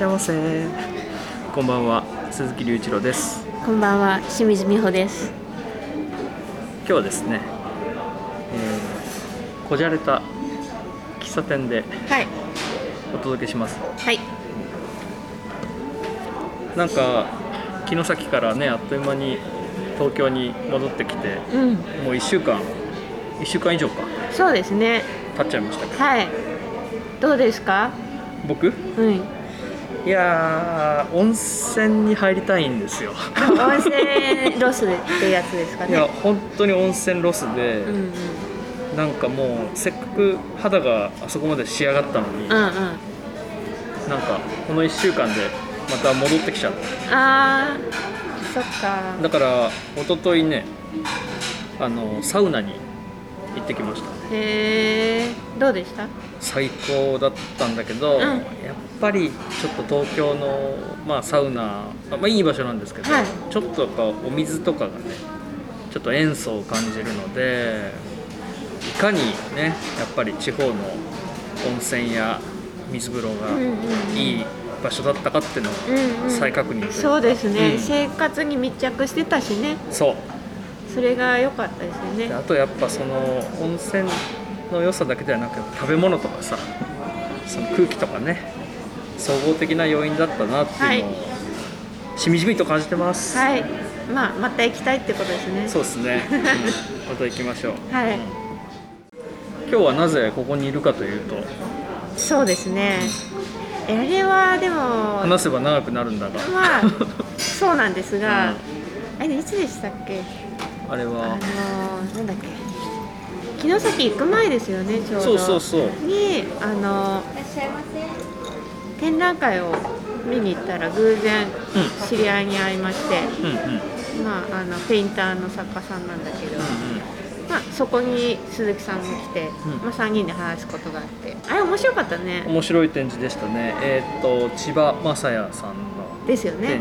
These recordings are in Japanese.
しゃいませこんばんは鈴木隆一郎ですこんばんは、清水美穂です。今日はですね、えーこじゃれた喫茶店ではい。お届けしますはい。なんか城崎からねあっという間に東京に戻ってきてうん。もう1週間1週間以上かそうですね。経っちゃいましたけどはい。どうですか？僕？うん。いやー温泉に入りたいんですよ温泉ロスってやつですかいやね。本当に温泉ロスで、うんうん。なんかもうせっかく肌があそこまで仕上がったのに、うんうん。なんかこの1週間でまた戻ってきちゃったああ。そっか。だから一昨日ねあのサウナに行ってきましたへえ。どうでした？最高だったんだけど、んやっぱりちょっと東京の、まあ、サウナ、まあ、いい場所なんですけど、はいちょっとやっぱお水とかがねちょっと塩素を感じるのでいかにねやっぱり地方の温泉や水風呂がうんうんうんいい場所だったかっていうのをうんうん。再確認というかそうですね、うん生活に密着してたしね。そうそれが良かったですよね。であとやっぱその温泉の良さだけではなく食べ物とかさその空気とかね総合的な要因だったなっていうのを、しみじみと感じてます、はい。まあ、また行きたいってことですね。そうですね、うん。また行きましょう。はい。今日はなぜここにいるかというと。そうですね。あれはでも。話せば長くなるんだが、まあ そうなんですが、あれいつでしたっけ？あのあれはーなんだっけ。城崎行く前ですよねちょうど。そうそうそう。にあの展覧会を見に行ったら偶然う知り合いに会いまして、うんうん。うんまああのペインターの作家さんなんだけど、まあ、そこに鈴木さんも来て、うん。まあ、3人で話すことがあってあれ面白かったね。面白い展示でしたね。えーっと千葉雅也さんのですよね。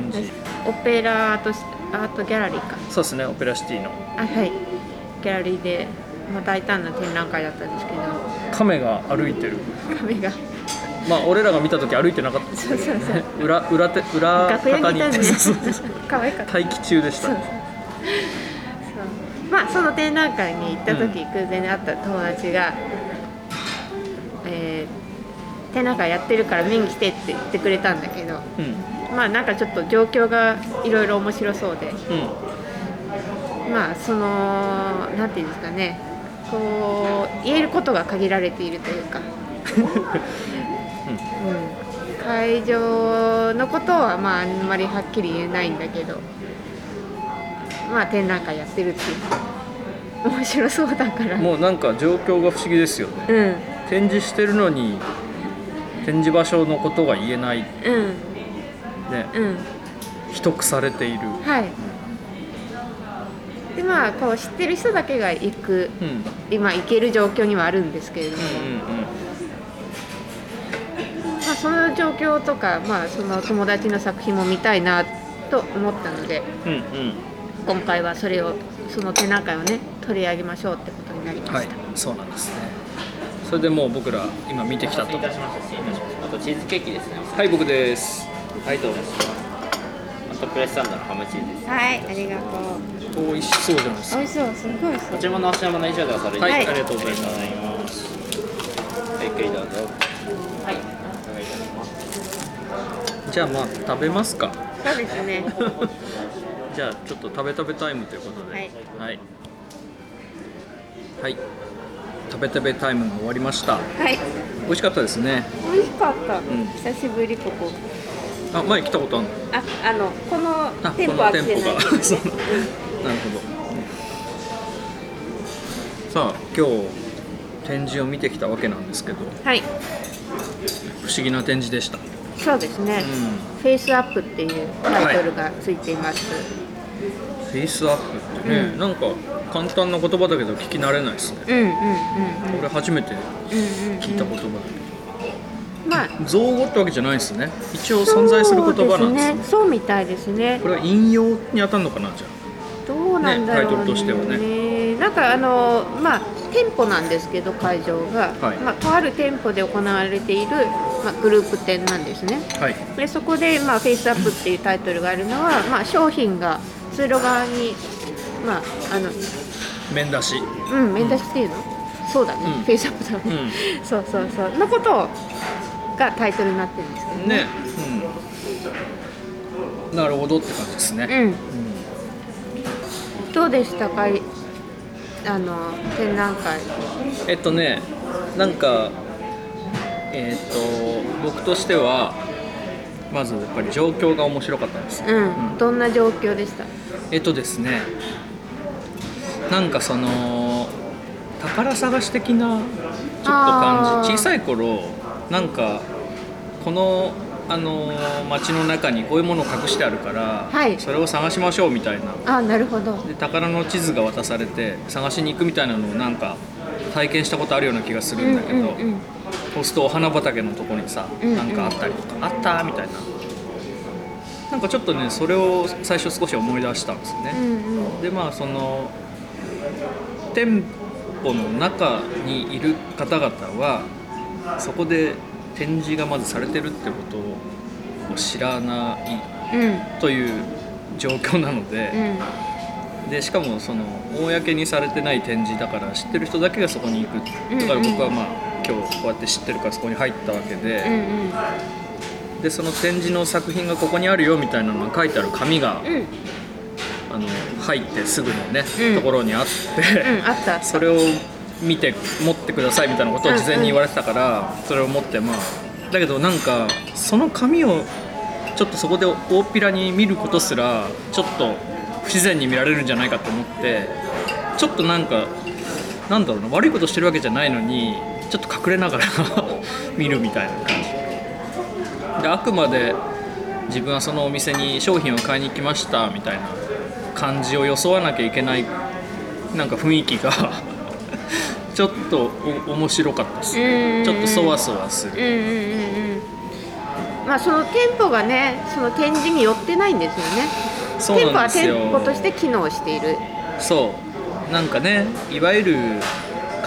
オペラアートアートギャラリーか。そうですねオペラシティの。あはい。ギャラリーで、まあ、大胆な展覧会だったんですけど。亀が歩いてる。髪がまあ俺らが見た時歩いてなかったそうそうそう。裏裏手裏楽屋方ににいたんで可愛かった。待機中でした。そうまあその展覧会に行った時、偶然に会った友達が、えー展覧会やってるから見に来てって言ってくれたんだけど。うん。まあなんかちょっと状況がいろいろ面白そうで。うん。まあそのなんていうんですかね。こう言えることが限られているというか、うん、会場のことはまああんまりはっきり言えないんだけど。まあ展覧会やってるっていう。面白そうだから。もうなんか状況が不思議ですよね。うん。展示してるのに展示場所のことが言えない。ねうん。うん。秘匿されている。はい。でまあこう知ってる人だけが行く。うん。うん今行ける状況にはあるんですけれども、うんまあ、その状況とか、まあ、その友達の作品も見たいなと思ったのでうんうんうん今回はそれをその展覧会をね取り上げましょうってことになりました、はいそうなんですね。それでもう僕ら今見てきたと。あとチーズケーキですねはい僕です。はいどうもあとプレスサンドのハムチーズです。はいありがとう。美味しそうじゃないですか。美味しそうすごいこちらものお品物以上でおされはい、はい。ありがとうございます。ありがとうございゆっくりどうぞ。はいじゃあまあ食べますか。そうですね。じゃあちょっと食べ食べタイムということで。はい。はい、はい。食べ食べタイムが終わりました。はい。美味しかったですね。美味しかった、ん。久しぶりここ。あ前来たことあるの？ああのこのあ店舗はこの来てない。店舗がそう。なるほど。さあ今日展示を見てきたわけなんですけど。はい。不思議な展示でしたそうですね、うフェイスアップっていうタイトルがついています、フェイスアップってね、うん。なんか簡単な言葉だけど聞き慣れないですね。うん、うんうんうん。俺初めてうんうん聞いた言葉だまあ。けど造語ってわけじゃないですね。一応存在する言葉なんですね。そうですね。そうみたいですね。これは引用に当たるのかなじゃどうなんだろうね。ねタイトルとしてはね。なんかあのまあ店舗なんですけど会場が、はい。まあ、とある店舗で行われている、まあ、グループ展なんですね。はい。でそこで、まあ「フェイスアップっていうタイトルがあるのは、まあ、商品が通路側にまああの面出し。うん面出しっていうの、そうだね、うん。フェイスアップだね、うそうそうそう。のことがタイトルになってるんですけどんね。うん。なるほどって感じですね、うん。どうでしたかい？あの展覧会。えっとねなんかえっと僕としてはまずやっぱり状況が面白かったんです。ようん、どんな状況でした？えっとですねなんかその宝探し的なちょっと感じ小さい頃なんかこのあの街の中にこういうものを隠してあるから、はい。それを探しましょうみたいな。あなるほど。で宝の地図が渡されて探しに行くみたいなのをなんか体験したことあるような気がするんだけど、うんうんうんそうするとお花畑のところにさ、うんうん。なんかあったりとかあったみたいな。なんかちょっとねそれを最初少し思い出したんですね、うんうん。でまあその店舗の中にいる方々はそこで展示がまずされてるってことを知らないうん。という状況なので、うん。でしかもその公にされてない展示だから知ってる人だけがそこに行くだからうんうん。僕はまあ今日こうやって知ってるからそこに入ったわけうんで、うん。でその展示の作品がここにあるよみたいなのが書いてある紙が、うん。あの入ってすぐのね、うん。ところにあって、うんあった。それを見て持ってくださいみたいなことを事前に言われてたから、それを持ってまあだけどなんかその紙をちょっとそこで大っぴらに見ることすらちょっと不自然に見られるんじゃないかと思ってちょっとなんかなんだろうな悪いことしてるわけじゃないのにちょっと隠れながら 見るみたいな感じ。であくまで自分はそのお店に商品を買いに行きましたみたいな感じを装わなきゃいけないなんか雰囲気が ちょっとお面白かったですうん。ちょっとそわそわする。うんうんうんうん。まあその店舗がねその展示に寄ってないんですよね。店舗は店舗として機能している。そう。なんかねいわゆる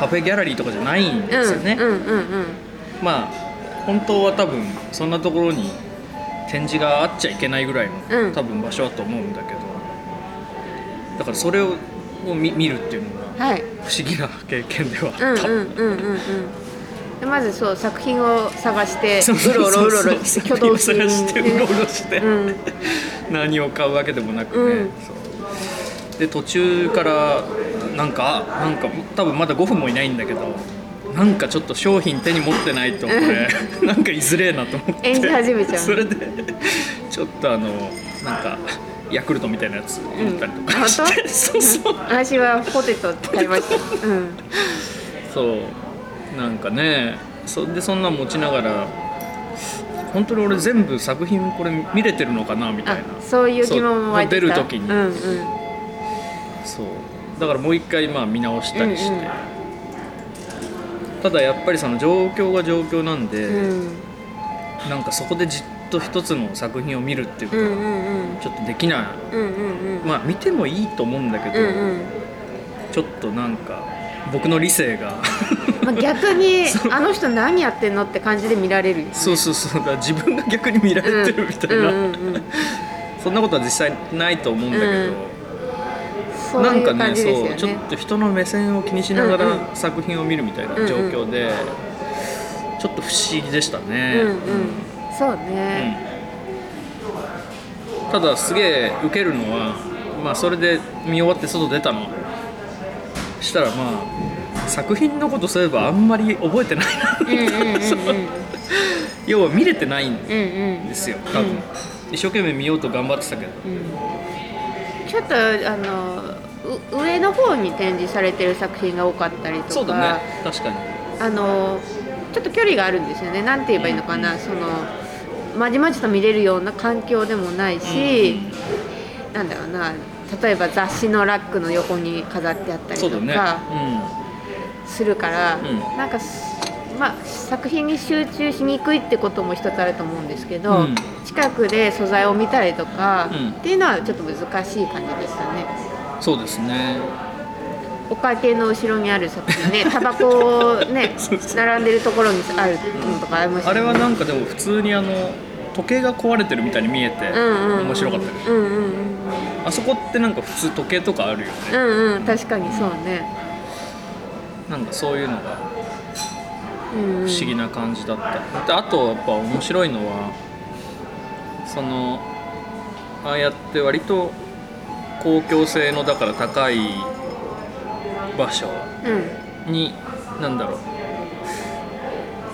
カフェギャラリーとかじゃないんですよね、うんうんうんうん。まあ本当は多分そんなところに展示があっちゃいけないぐらいの、うん。多分場所だと思うんだけど。だからそれをを見見るっていうのがはい。不思議な経験ではあった、まずそう作品を探してそうろうろうろうろ挙動して。うろうろして、うん。何を買うわけでもなくね、うん。で途中からなんかあなんか多分まだ5分もいないんだけどなんかちょっと商品手に持ってないとこれ。なんかいずれえなと思って。演じ始めちゃう。それでちょっとあのなんかヤクルトみたいなやつ持ったりとかして、うん。そうそう。私はポテト買いました。う んそう。なんかねそでそんなん持ちながら本当に俺全部作品これ見れてるのかなみたいあなそういう疑問も出る時に。うんうん。そうだからもう一回まあ見直したりして、うんうんただやっぱりその状況が状況なんで、うん。なんかそこでじっと一つの作品を見るっていうことはうんちょっとできない、うんうんうん。まあ見てもいいと思うんだけど、うんうん。ちょっとなんか僕の理性が。まあ、逆に あの人何やってんのって感じで見られるよね。そうそうそうだから自分が逆に見られてるみたいな、そんなことは実際ないと思うんだけど、うんそうなんかねそうちょっねと人の目線を気にしながらうんうん作品を見るみたいな状況で、ちょっと不思議でしたね、うんうん。そうね。うん。ただすげえ受けるのは、まあ、それで見終わって外出たの。したらまあ作品のことそういえばあんまり覚えてないな。うんうんうんうん。要は見れてないんうんうんですよ多分、うん一生懸命見ようと頑張ってたけど。うん。ちょっとあのう上の方に展示されてる作品が多かったりとか。そうだね。確かに。あのちょっと距離があるんですよね。なんて言えばいいのかな、そのまじまじと見れるような環境でもないし、なんだろうな。例えば雑誌のラックの横に飾ってあったりとかうするから、うん。なんかすまあ作品に集中しにくいってことも一つあると思うんですけど、うん。近くで素材を見たりとか、うん。っていうのはちょっと難しい感じでしたね。んそうですね。お会計の後ろにある作品ね タバコね並んでるところにあるのとかありましたあれはなんかでも普通にあの時計が壊れてるみたいに見えて面白かったです、うんうんうん。あそこってなんか普通時計とかあるよね、うんうん確かにそうね。なんかそういうのが不思議な感じだった、であとやっぱ面白いのはそのああやって割と公共性のだから高い場所うん。に何だろう。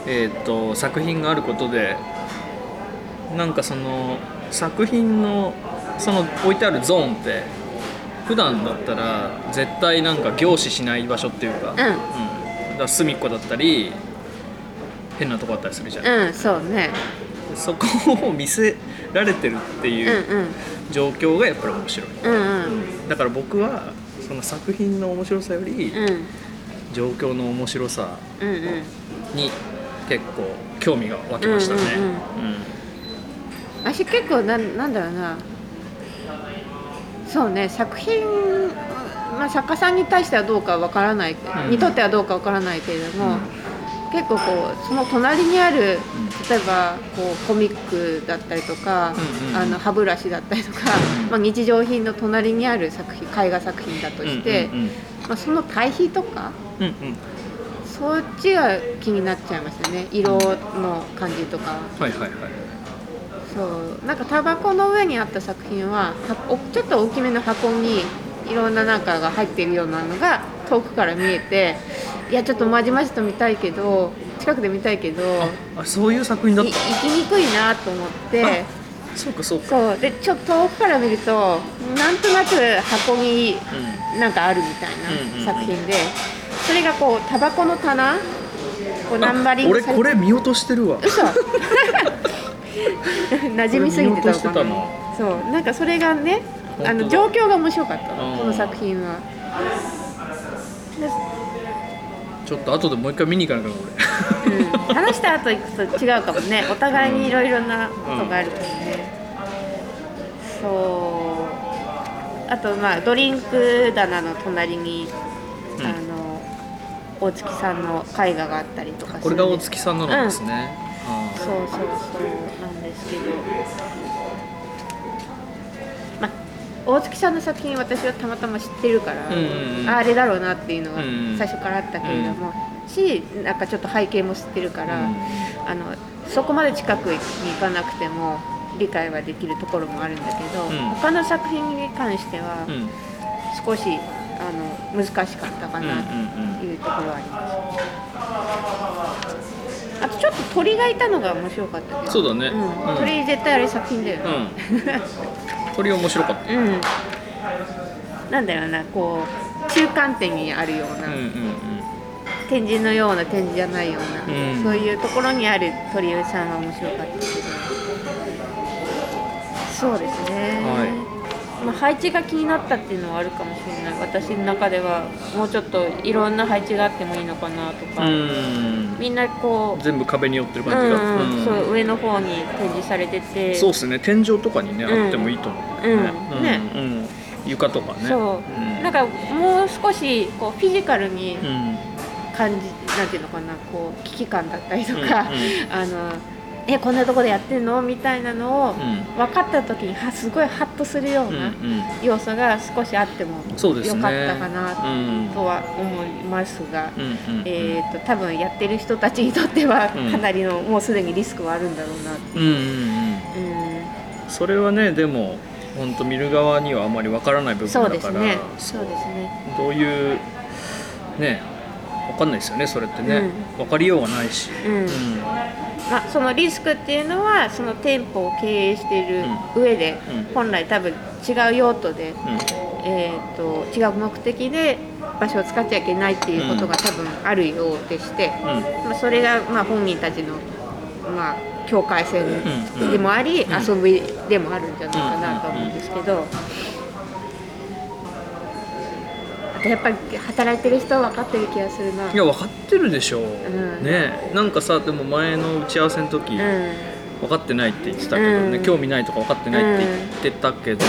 えっ、と作品があることでなんかその作品のその置いてあるゾーンって普段だったら絶対なんか凝視しない場所っていうか,、うん、だから隅っこだったり変なとこだったりするじゃん、うんそうね。そこを見せられてるってうんいううん状況がやっぱり面白い。うんうん。だから僕はその作品の面白さよりうん。状況の面白さうんうん。に結構興味が湧きましたね。うんうんうん。私結構なんなんだろうな。そうね作品、まあ、作家さんに対してはどうかわからない、うん。にとってはどうかわからないけれども、結構こうその隣にある例えばこうコミックだったりとか、うんうん。あの歯ブラシだったりとか、まあ、日常品の隣にある作品絵画作品だとして、うんうんまあ、その対比とかうんうん。そっちが気になっちゃいましたね。色の感じとか。はいはいはい。そう。なんかタバコの上にあった作品はちょっと大きめの箱にいろんななんかが入っているようなのが遠くから見えていやちょっとまじまじと見たいけど近くで見たいけどあそういう作品だっい行きにくいなと思って。た。そうかそうか。そう。でちょっと遠くから見るとなんとなく箱にうなんかあるみたいな作品でそれがこうタバコの棚こうナンバリングされこれ見落としてるわ。嘘。馴染みすぎてたのかな。そう。なんかそれがねあの状況が面白かったうん。この作品は。でちょっと後でもう一回見に行かなきゃこうん、話した後行くと違うかもね。お互いにいろいろなことがあるからね、そう。あとまあドリンク棚の隣に、うん。あの大月さんの絵画があったりとか。これが大月さんのなんですね。あそうそうそう。なんですけど、まあ、大月さんの作品私はたまたま知ってるから、うんうんうん。ああれだろうなっていうのがうんうん。最初からあったけれども、しなんかちょっと背景も知ってるから、うんあのそこまで近くに行かなくても理解はできるところもあるんだけど、うん。他の作品に関しては少しあの難しかったかなとうんうんいうところはあります。あとちょっと鳥がいたのが面白かったけど。そうだね。うん。うん。鳥絶対あれ作品だよね うん。鳥面白かった。うん、なんだろうなこう中間点にあるような、うんうんうん。展示のような展示じゃないような、うんそういうところにある鳥居さんは面白かったけどそうですね、はまあ、配置が気になったっていうのはあるかもしれない私の中ではもうちょっといろんな配置があってもいいのかなとか、うん。みんなこう全部壁に寄ってるう感じが。んうん、んそう上の方に展示されててそうですね。天井とかにね、うんあってもいいと思う、ね。うんねうんうん床とかね。そう、んなんかもう少しこうフィジカルにうん。感じなんていうのかなこう危機感だったりとか、うんうん あのえこんなとこでやってんの？みたいなのをうん分かった時にはすごいハッとするよう。なん要素が少しあっても。よかったかなうん。とは思いますが。えー、と多分やってる人たちにとってはうんかなりの、もうすでにリスクはあるんだろうなうんうんうん。うんそれはねでも本当見る側にはあまりわからない部分だからそうですねそうですねどういうねわかんないですよねそれってね、わかりようがないし、うん。まあ、そのリスクっていうのはその店舗を経営している上で、うん。本来多分違う用途で、うん。えー、と違う目的で場所を使っちゃいけないっていうことが多分あるようでして、まあ、それがまあ本人たちの、まあ、境界線うん。でもあり、うん。遊びでもあるんじゃないかなと思うんですけど。やっぱり働いてる人は分かってる気がするな。いや分かってるでしょう、ん。ね。なんかさでも前の打ち合わせの時、うん。分かってないって言ってたけどね、うん。興味ないとか分かってないって言ってたけど、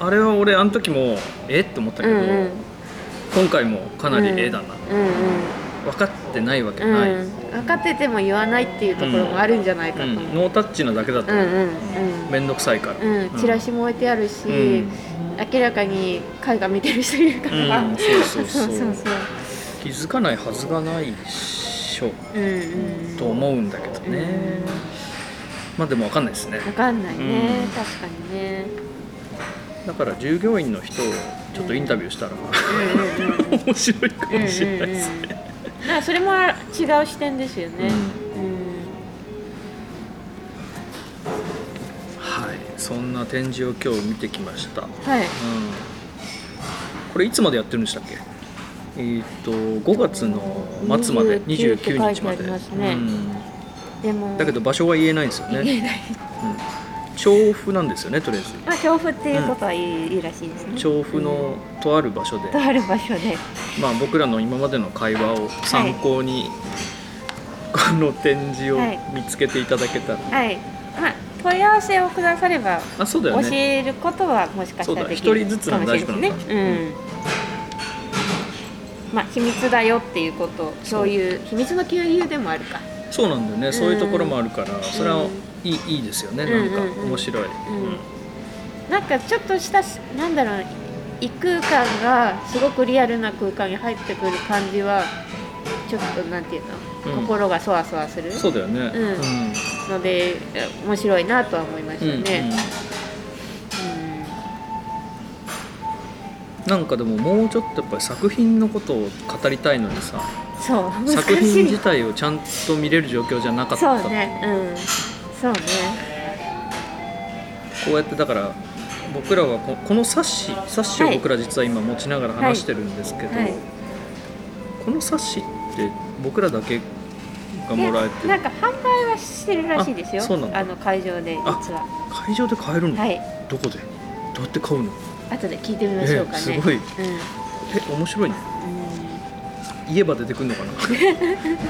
あれは俺あの時もえ？って思ったけど、うんうん。今回もかなり A だな、うんうん。分かってないわけうん、ない、うん、分かってても言わないっていうところもあるんじゃないかと。ノータッチなだけだとうん、うんうん。面倒くさいから、うん、チラシも置いてあるし、うん明らかに絵画見てる人いるから、うんそうそうそう。そうそう気づかないはずがないっしょう。んうん。と思うんだけどね、まあでも分かんないですね。分かんないね、うん。確かにね。だから従業員の人をちょっとインタビューしたら、うんうんうん。面白いかもしれないですね、だからそれも違う視点ですよね、そんな展示を今日見てきました、うん、うん。はいこれいつまでやってるんでしたっけ？えーっと5月の末まで29 29日までって書いてありますね。で。もうん、だけど場所は言えないんですよね、言えない。うん、調布なんですよねとりあえず。まあ調布っていうことはいい,、いいらしいですね。調布のとある場所で、とある場所で。まあ、僕らの今までの会話を参考に、この展示をはい。見つけていただけたら、はい。まあ問い合わせをくださればあそうだよ教ねえることはもしかしたらできるそうだ一人ずつかのもしれないですね。まあ秘密だよっていうこと共有秘密の共有でもあるか。そうなんだよね、そういうところもあるからそれはうん。いいいいですよね、うんなんかうんうん。面白い、ん。なんかちょっとしたなんだろう異空間がすごくリアルな空間に入ってくる感じはちょっとなんていうの、うん。心がそわそわする？そうだよね、うんのでえ面白いなとは思いましたうんね。うん。なんかでももうちょっとやっぱり作品のことを語りたいのにさうんそう。作品自体をちゃんと見れる状況じゃなかった。そうね。うん。そうね。こうやってだから僕らはここの冊子冊子を僕ら実は今持ちながら話してるんですけど、はい。この冊子って僕らだけがもらえてなんか販売はしてるらしいですよ。あの会場で実は。会場で買えるの、はい。どこで？どうやって買うの？後で聞いてみましょうかね、えすごい。うん。え面白いね。言えば出てくるのかな？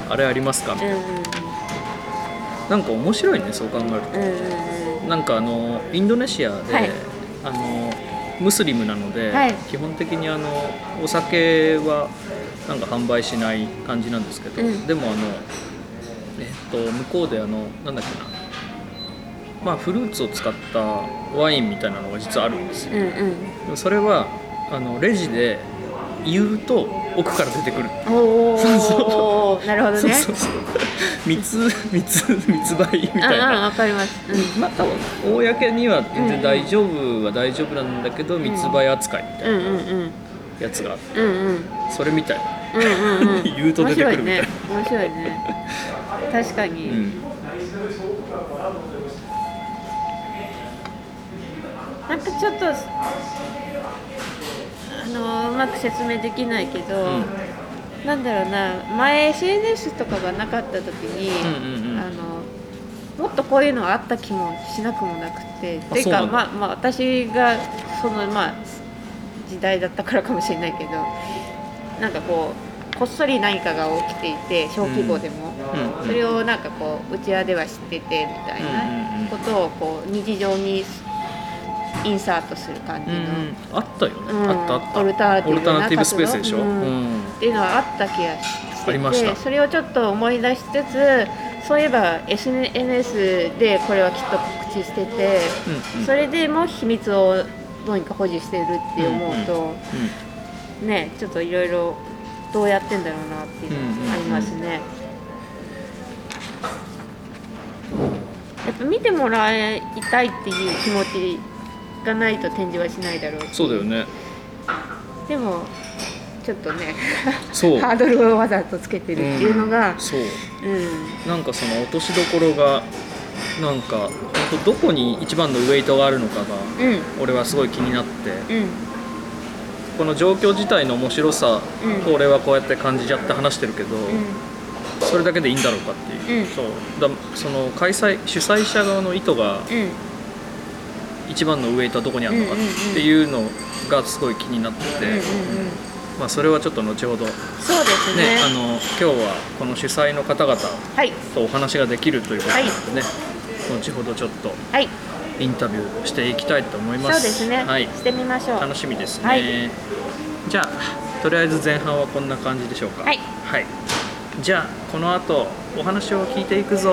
あれありますか？うんうんうん。なんか面白いねそう考えると。うん。なんかあのインドネシアで、はい。あのムスリムなので、はい。基本的にあのお酒はなんか販売しない感じなんですけど、うん。でもあのと向こうであのなんだっけな。まあフルーツを使ったワインみたいなのが実はあるんですよ。うんうん。それはあのレジで言うと奥から出てくる。おおそうそなるほどね。そうそうそう。密密密売みたいうんうんなわかります、うん。まあ多分公には全然大丈夫は大丈夫なんだけど、密売扱いみたいうんうんうん。なやつがあって。うんうん。それみたいうんうんうん。言うと出てくるみたいな。面白いね。面白いね確かに、うん。なんかちょっとあのうまく説明できないけど、うん。なんだろうな前 SNS とかがなかった時に、うんうんうんあのもっとこういうのがあった気もしなくもなくてっていうかまあまあ私がそのまあ時代だったからかもしれないけどなんかこうこっそり何かが起きていて小規模でも、うん。うんそれをなんかこう内輪では知っててみたいうんうんうん。なことをこう日常にインサートする感じの、うんうんあったよね、うん。あったあった。オルタナティブスペースでしょ、っていうのはあった気がしてて。た。それをちょっと思い出しつつそういえば SNS でこれはきっと告知してて、うんうん。それでも秘密をどうにか保持してるって思うと、ねちょっといろいろどうやってんだろうなっていうのがありますね。やっぱ見てもらいたいっていう気持ちがないと展示はしないだろうしそうだよね。でもちょっとねそう。ハードルをわざとつけてるっていうのが、そう。うん。なんかその落としどころがなんかどこに一番のウエイトがあるのかがうん。俺はすごい気になって。うんこの状況自体の面白さうん。を俺はこうやって感じちゃって話してるけど、うそれだけでいいんだろうかっていう、うん。そう。だその開催主催者側の意図が一番のウエイトはどこにあるのかっていうのがすごい気になってて、まあ、それはちょっと後ほどねそうですね。あの今日はこの主催の方々はい。とお話ができるということなのでね、はい。後ほどちょっとはい。インタビューしていきたいと思いそうます。ですね、はい、してみましょう。楽しみですね。はいじゃあとりあえず前半はこんな感じでしょうか。はい。はい、じゃあこの後お話を聞いていくぞ。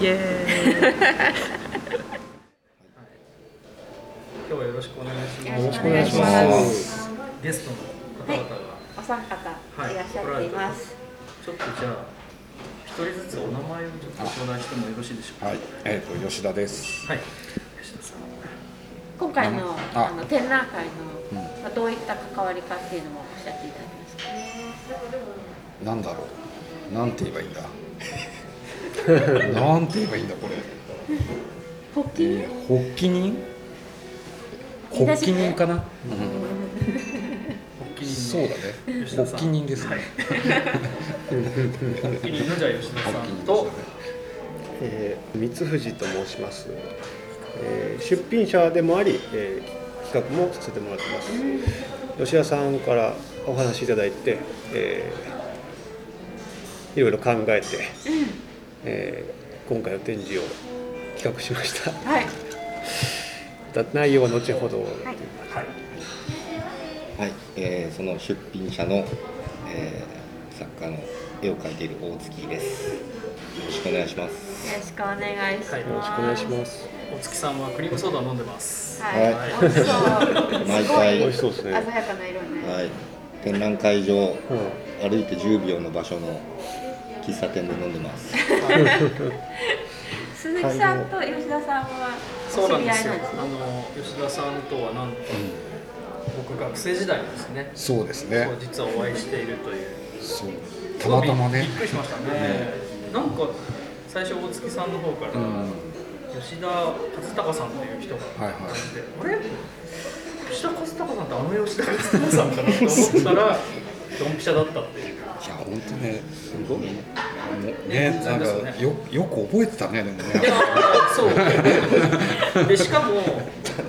イエーイ。今日はよろしくお願いします。よろしくお願いします。ゲストの方々が、お三方いらっしゃっています、ちょっとじゃあ一人ずつお名前をちょっと頂戴してもよろしいでしょうか。はい、えっ、と吉田です。はい。吉田さん。今回のあ。あの展覧会の、うんまあ、どういった関わりかっていうのもおっしゃっていただけますか？なんだろう。なんて言えばいいんだ？なんて言えばいいんだこれ。発起えー、発起人？発起人かな？うん、発起人そうだね。発起人ですね。発起人のじゃあ吉田さんと。えー三藤と申します、えー出品者でもあり、えー企画もさせてもらってます、吉田さんからお話しいただいて、えーいろいろ考えて、えー今回の展示を企画しました。はい。だ内容は後ほど、はい。はい、えーその出品者の、えー作家の絵を描いている大月です。よろしくお願いします。よろしくお願いします、はいよろしくお願いしますお月さんはクリームソーダ飲んでます。はい、毎回美味しそう。ですね。鮮やかな色ね、はい、展覧会場うん歩いて10秒の場所の喫茶店で飲んでます。鈴木さんと吉田さんはそうお知り合いなんですよ。あの吉田さんとはなんと、僕学生時代にですね。そうですね。実はお会いしているという。そう。たまたまねびっ。くりしましたね、なんか最初大月さんの方から、うん。吉田和孝さんという人がはいはい。いて、あれ？吉田和孝さんってあの吉田和孝さんかなと思ったらドンピシャだったっていう。いや本当ねすごい。もうねなんかよよく覚えてたねでもね。いやそう。でしかも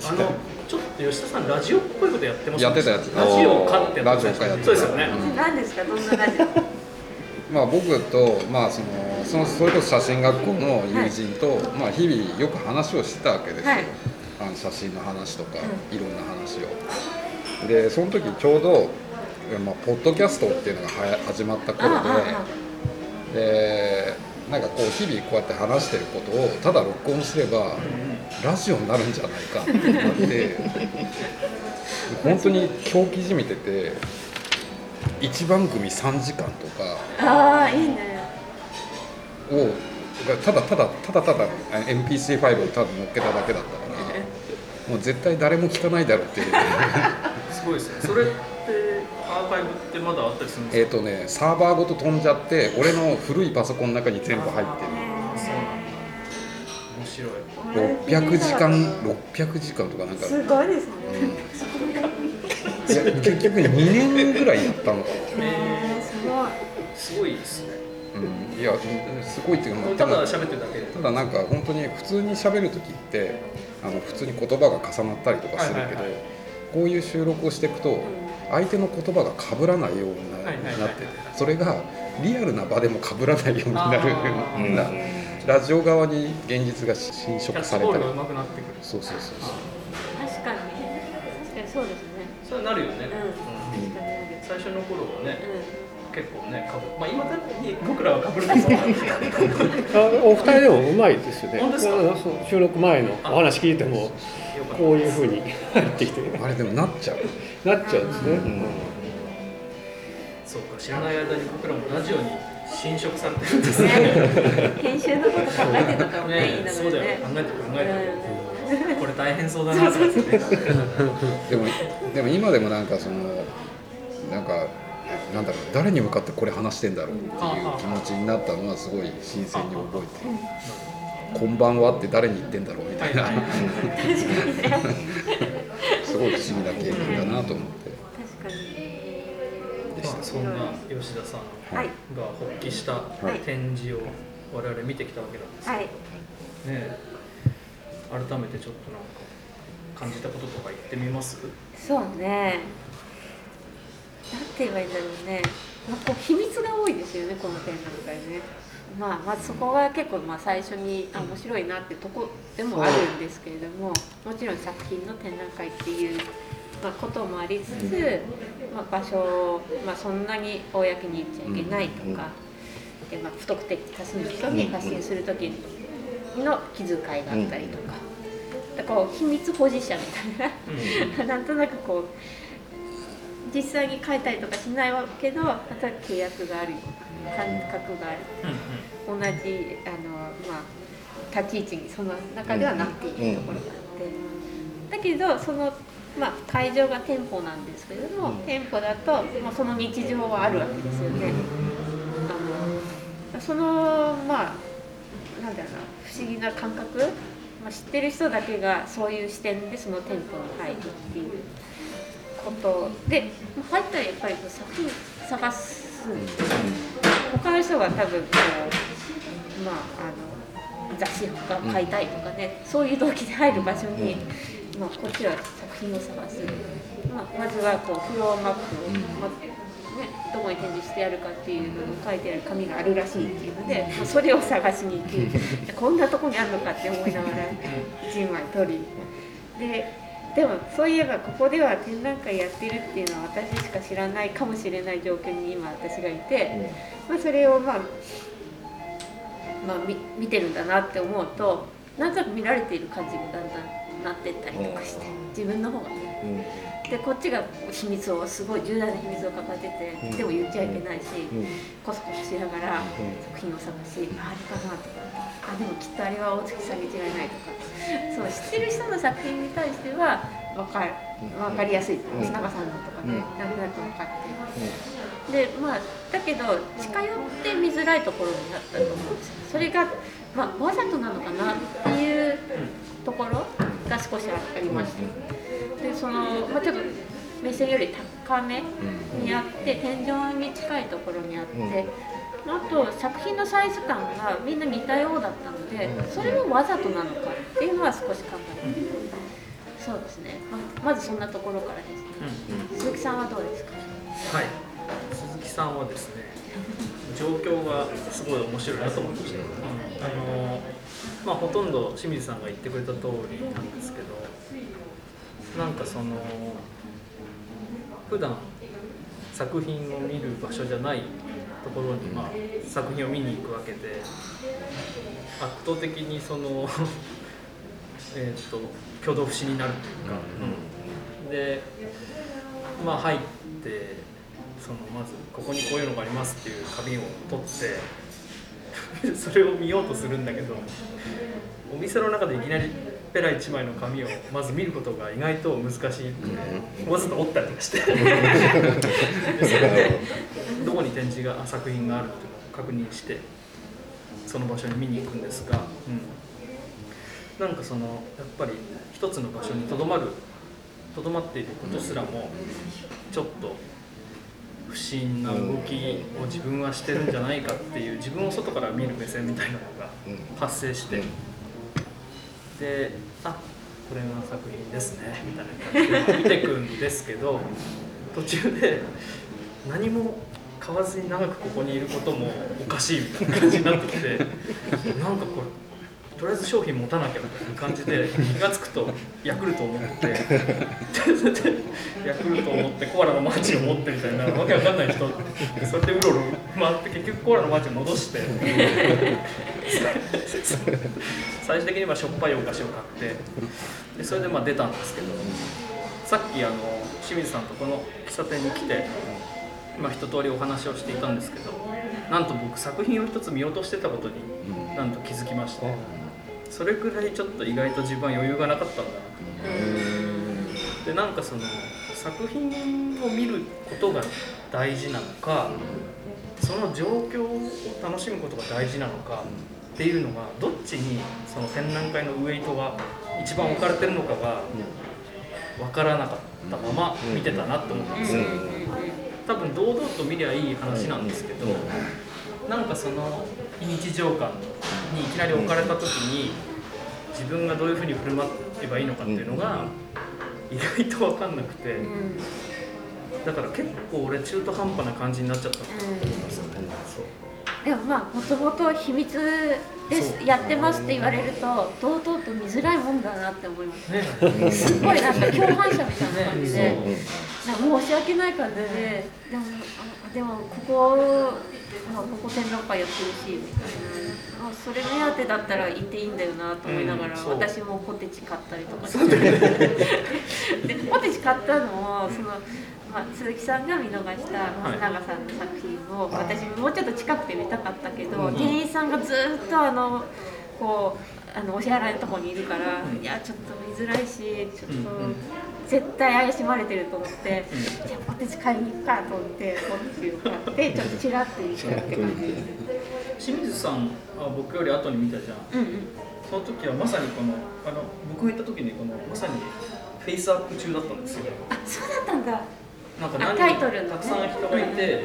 あのちょっと吉田さんラジオっぽいことやってますやってたやつ。ラジオかってラジオかやってた。そうですよね、何ですか？どんなラジオ？まあ、僕と、まあ、そのそのそれこそ写真学校の友人と、まあ、日々よく話をしてたわけですよ、はい。あの写真の話とか、いろんな話を。でその時ちょうど、まあ、ポッドキャストっていうのがはや始まった頃であああでなんかこう日々こうやって話してることをただ録音すればラジオになるんじゃないかってなって 本当に狂気じみてて1番組3時間とか。ああいいね。をただただただただ MP3 ファイルをただ乗っけただけだったから。もう絶対誰も聞かないだろうっていう。すごいですね。それってアーカイブってまだあったりするんですか？えっとねサーバーごと飛んじゃって俺の古いパソコンの中に全部入ってそうなんだ。面白い。る600時間600時間とかなんか。すごいですね いや結局2年ぐらいやったのか。えすごい。ー、すごいですね。うん。いやすごいっていうかまあただただ喋ってるだけで。ただなんか本当に普通に喋る時ってあの普通に言葉が重なったりとかするけど、はいはいはい。こういう収録をしていくと相手の言葉が被らないようにな,、はいはいはい。なっててそれがリアルな場でも被らないようになるあー。なラジオ側に現実が侵食されたり。ボールが上手くなってくる。そうそうそうそう。確かに確かにそうですねそうなるよね、最初の頃はねう結構ねかぶまあ今だに僕らはかぶる お二人でもうまいですよね。本当ですか？あのそう収録前のお話聞いてもこういうふうに 入ってきて。あれでもなっちゃう。なっちゃうんですね、ん。そうか知らない間に僕らもラジオに侵食されてるんですんね。ね研修のこと考えてたかもね。言いながそうだよ考えて考えてこれ大変そうだな。ってねでもでも今でもなんかそのなんかなんだろう誰に向かってこれ話してんだろうっていう気持ちになったのはすごい新鮮に覚えてる「こんばんは」って誰に言ってんだろうみたいな。すごい不思議な経験だなと思って。確かに。でした。まあそんな吉田さんはい。が発起したい。展示を我々見てきたわけなんですけど、はい。ねえ改めてちょっとなんか感じたこととか言ってみます？そうね。なんて言えばいいんだろうね、まあ、こう秘密が多いですよねこの展覧会ね。まあまずそこが結構まあ最初にあ面白いなってとこでもあるんですけれどももちろん作品の展覧会っていうまあ、こともありつつ、まあ、場所を、まあ、そんなに公に言っちゃいけないとか、でまあ、不特定多数の人に発信する時の気遣いがあったりとか。だからこう秘密保持者みたいな、なんとなくこう実際に書いたりとかしないわけどまた契約があるような感覚がある、同じあの、まあ、立ち位置にその中ではなっているところがあって、だけどその、まあ、会場が店舗なんですけれども、店舗だと、まあ、その日常はあるわけですよね。あのそのまあなんだろうな不思議な感覚、まあ、知ってる人だけがそういう視点でその店舗に入るっていうことでまあ入ったらやっぱり作品探す。んですよ他の人が多分こうまああの雑誌が買いたいとかね、そういう動機で入る場所に、まあ、こっちは作品を探す、まあ、まずはこうフロアマップを、まあね、どこに展示してやるかっていうのを書いてある紙があるらしいっていうので、まあ、それを探しに行き こんなとこにあるのかって思いながら1枚取り。ででもそういえばここでは展覧会やってるっていうのは私しか知らないかもしれない状況に今私がいて、まあ、それをまあ、まあ、見見てるんだなって思うとなんとなく見られている感じにだんだんなってったりとかして自分の方がね。でこっちが秘密をすごい重大な秘密を抱えてて、でも言っちゃいけないし、コソコソしながら作品を探し、ああれかなとかあでもきっとあれは大月さんに違いないとかそう知ってる人の作品に対しては分かる。分かりやすい須永さんのとかでなん。となく分かって、でまあだけど近寄って見づらいところになったと思うんですよ。それが、まあ、わざとなのかなっていうところが少しありました。でその、まあ、ちょっと目線より高めにあって天井に近いところにあって、あと作品のサイズ感がみんな似たようだったのでそれもわざとなのかっていうのは少し考えてそうですね、ままずそんなところからです、鈴木さんはどうですか？はい。鈴木さんはですね状況がすごい面白いなと思いました、あのまあほとんど清水さんが言ってくれた通りなんですけどなんかその普段作品を見る場所じゃないところに、まあ、作品を見に行くわけで圧倒的にその えーと挙動不審になるというか、うん。でまあ入ってそのまずここにこういうのがありますっていう紙を取って それを見ようとするんだけどお店の中でいきなりペラ1枚の紙をまず見ることが意外と難しいので、わざと折ったりとかして。どこに展示があ作品があるっていうのを確認してその場所に見に行くんですが、うん、なんかそのやっぱり一つの場所にとどまるとどまっていることすらもちょっと不審な動きを自分はしてるんじゃないかっていう自分を外から見る目線みたいなのが発生してであこれが作品ですね みたいな感じで見てくんですけど途中で何も買わずに長くここにいることもおかしいみたいな感じになってきてなんかこれとりあえず商品持たなきゃみたいな感じで気が付くとヤクルトを持ってヤクルトを持ってコアラのマーチを持ってみたいなわけわかんない人それでうろうろ回って結局コアラのマーチを戻して最終的にはしょっぱいお菓子を買ってでそれでまあ出たんですけどさっきあの清水さんとこの喫茶店に来て、まあ、一通りお話をしていたんですけどなんと僕作品を一つ見落としてたことになんと気づきました、それくらいちょっと意外と自分は余裕がなかったんだなとでなんかその作品を見ることが大事なのかその状況を楽しむことが大事なのかっていうのがどっちにその展覧会のウエイトが一番置かれてるのかが分からなかったまま見てたなって思ったんですよ。多分堂々と見りゃいい話なんですけどなんかその日常感にいきなり置かれた時に自分がどういうふうに振る舞えばいいのかっていうのが意外と分かんなくてだから結構俺中途半端な感じになっちゃった。と思いますよね。そう。でもまあもともと秘密ですやってますって言われると堂々と見づらいもんだなって思います。ね。すごいなんか共犯者みたいな感じで、うん。なんか申し訳ない感じで、でもあでもここ、まあ、ここ展覧会やってるしみたいな、あそれ目当てだったら行っていいんだよなと思いながら、うん私もポテチ買ったりとか。して でポテチ買ったのもその、まあ、鈴木さんが見逃した松永さんの作品を、私もうちょっと近くで見たかったけど、うん店員さんがずっとあのこうあのお支払いのところにいるから、い。やちょっと見づらいしちょっと。うんうん絶対怪しまれてると思って、じゃあポテチ買いに行くかと思ってポテチを買ってちょっとチラッと見たって感じです。清水さんは僕より後に見たじゃん。うんうん。その時はまさにこのあの僕が行った時にこのまさにフェイスアップ中だったんですよ。あそうだったんだ。なんかあタイトルのね。たくさん人がいて、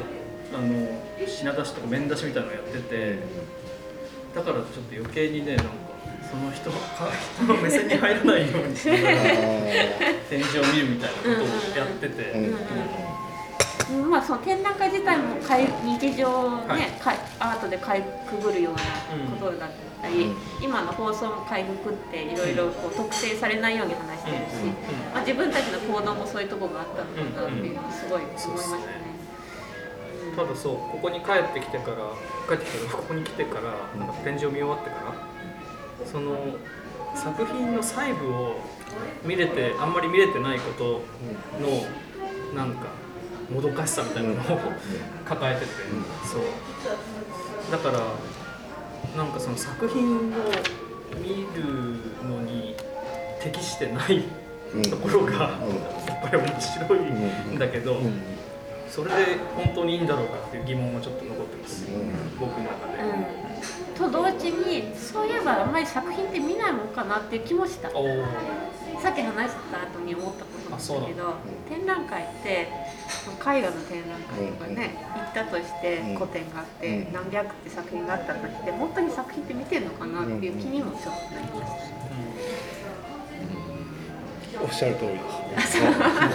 あの品出しとか面出しみたいなのをやっててだからちょっと余計にねなんかその人の目線に入らないようにしながら展示を見るみたいなことをやってて、うんうんまあその展覧会自体もかい日常をね、はい。かいアートでかいくぐるようなことだったり、うん。今の放送も回復っていろいろこう特定されないように話してるし、うんまあ、自分たちの行動もそういうところがあったのかなっていうのはすごい思いましたね。そうっすねうんただそうここに帰ってきてから帰ってきてから ここに来てからなん。か展示を見終わってからその作品の細部を見れてあんまり見れてないことのなんかもどかしさみたいなのを 抱えててそう。だからなんかその作品を見るのに適してないところがやっぱり面白いんだけど、それで本当にいいんだろうかっていう疑問はちょっと残ってます、僕の中で。うん、と同時にそういえばあんまり作品って見ないもんかなっていう気もした。さっき話した後に思ったことなんだけあそうど展覧会って絵画の展覧会とかね、行ったとしてうん。個展があって、うん。何百って作品があったとして本当に作品って見てるのかなっていう気にもちょっとなりました。おっしゃる通り。です。こ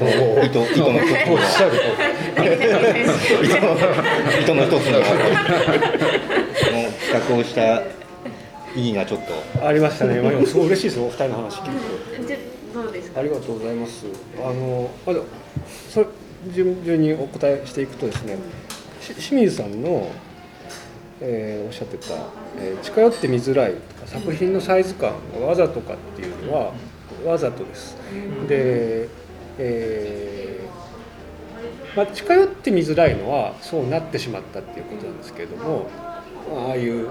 の糸糸の一つおっしゃる通り。糸の一つがの企画をした意義がちょっとあり。ましたね。まあすごい嬉しいです。お二人の話聞くうんじゃどうですか。あり。がとうございます。あのまずそれ順々にお答えしていくとですね、清水さんの、えーおっしゃってた、えー近寄って見づらいとか作品のサイズ感がわざとかっていうのはわざとです。で、えーまあ、近寄って見づらいのはそうなってしまったっていうことなんですけれどもああいう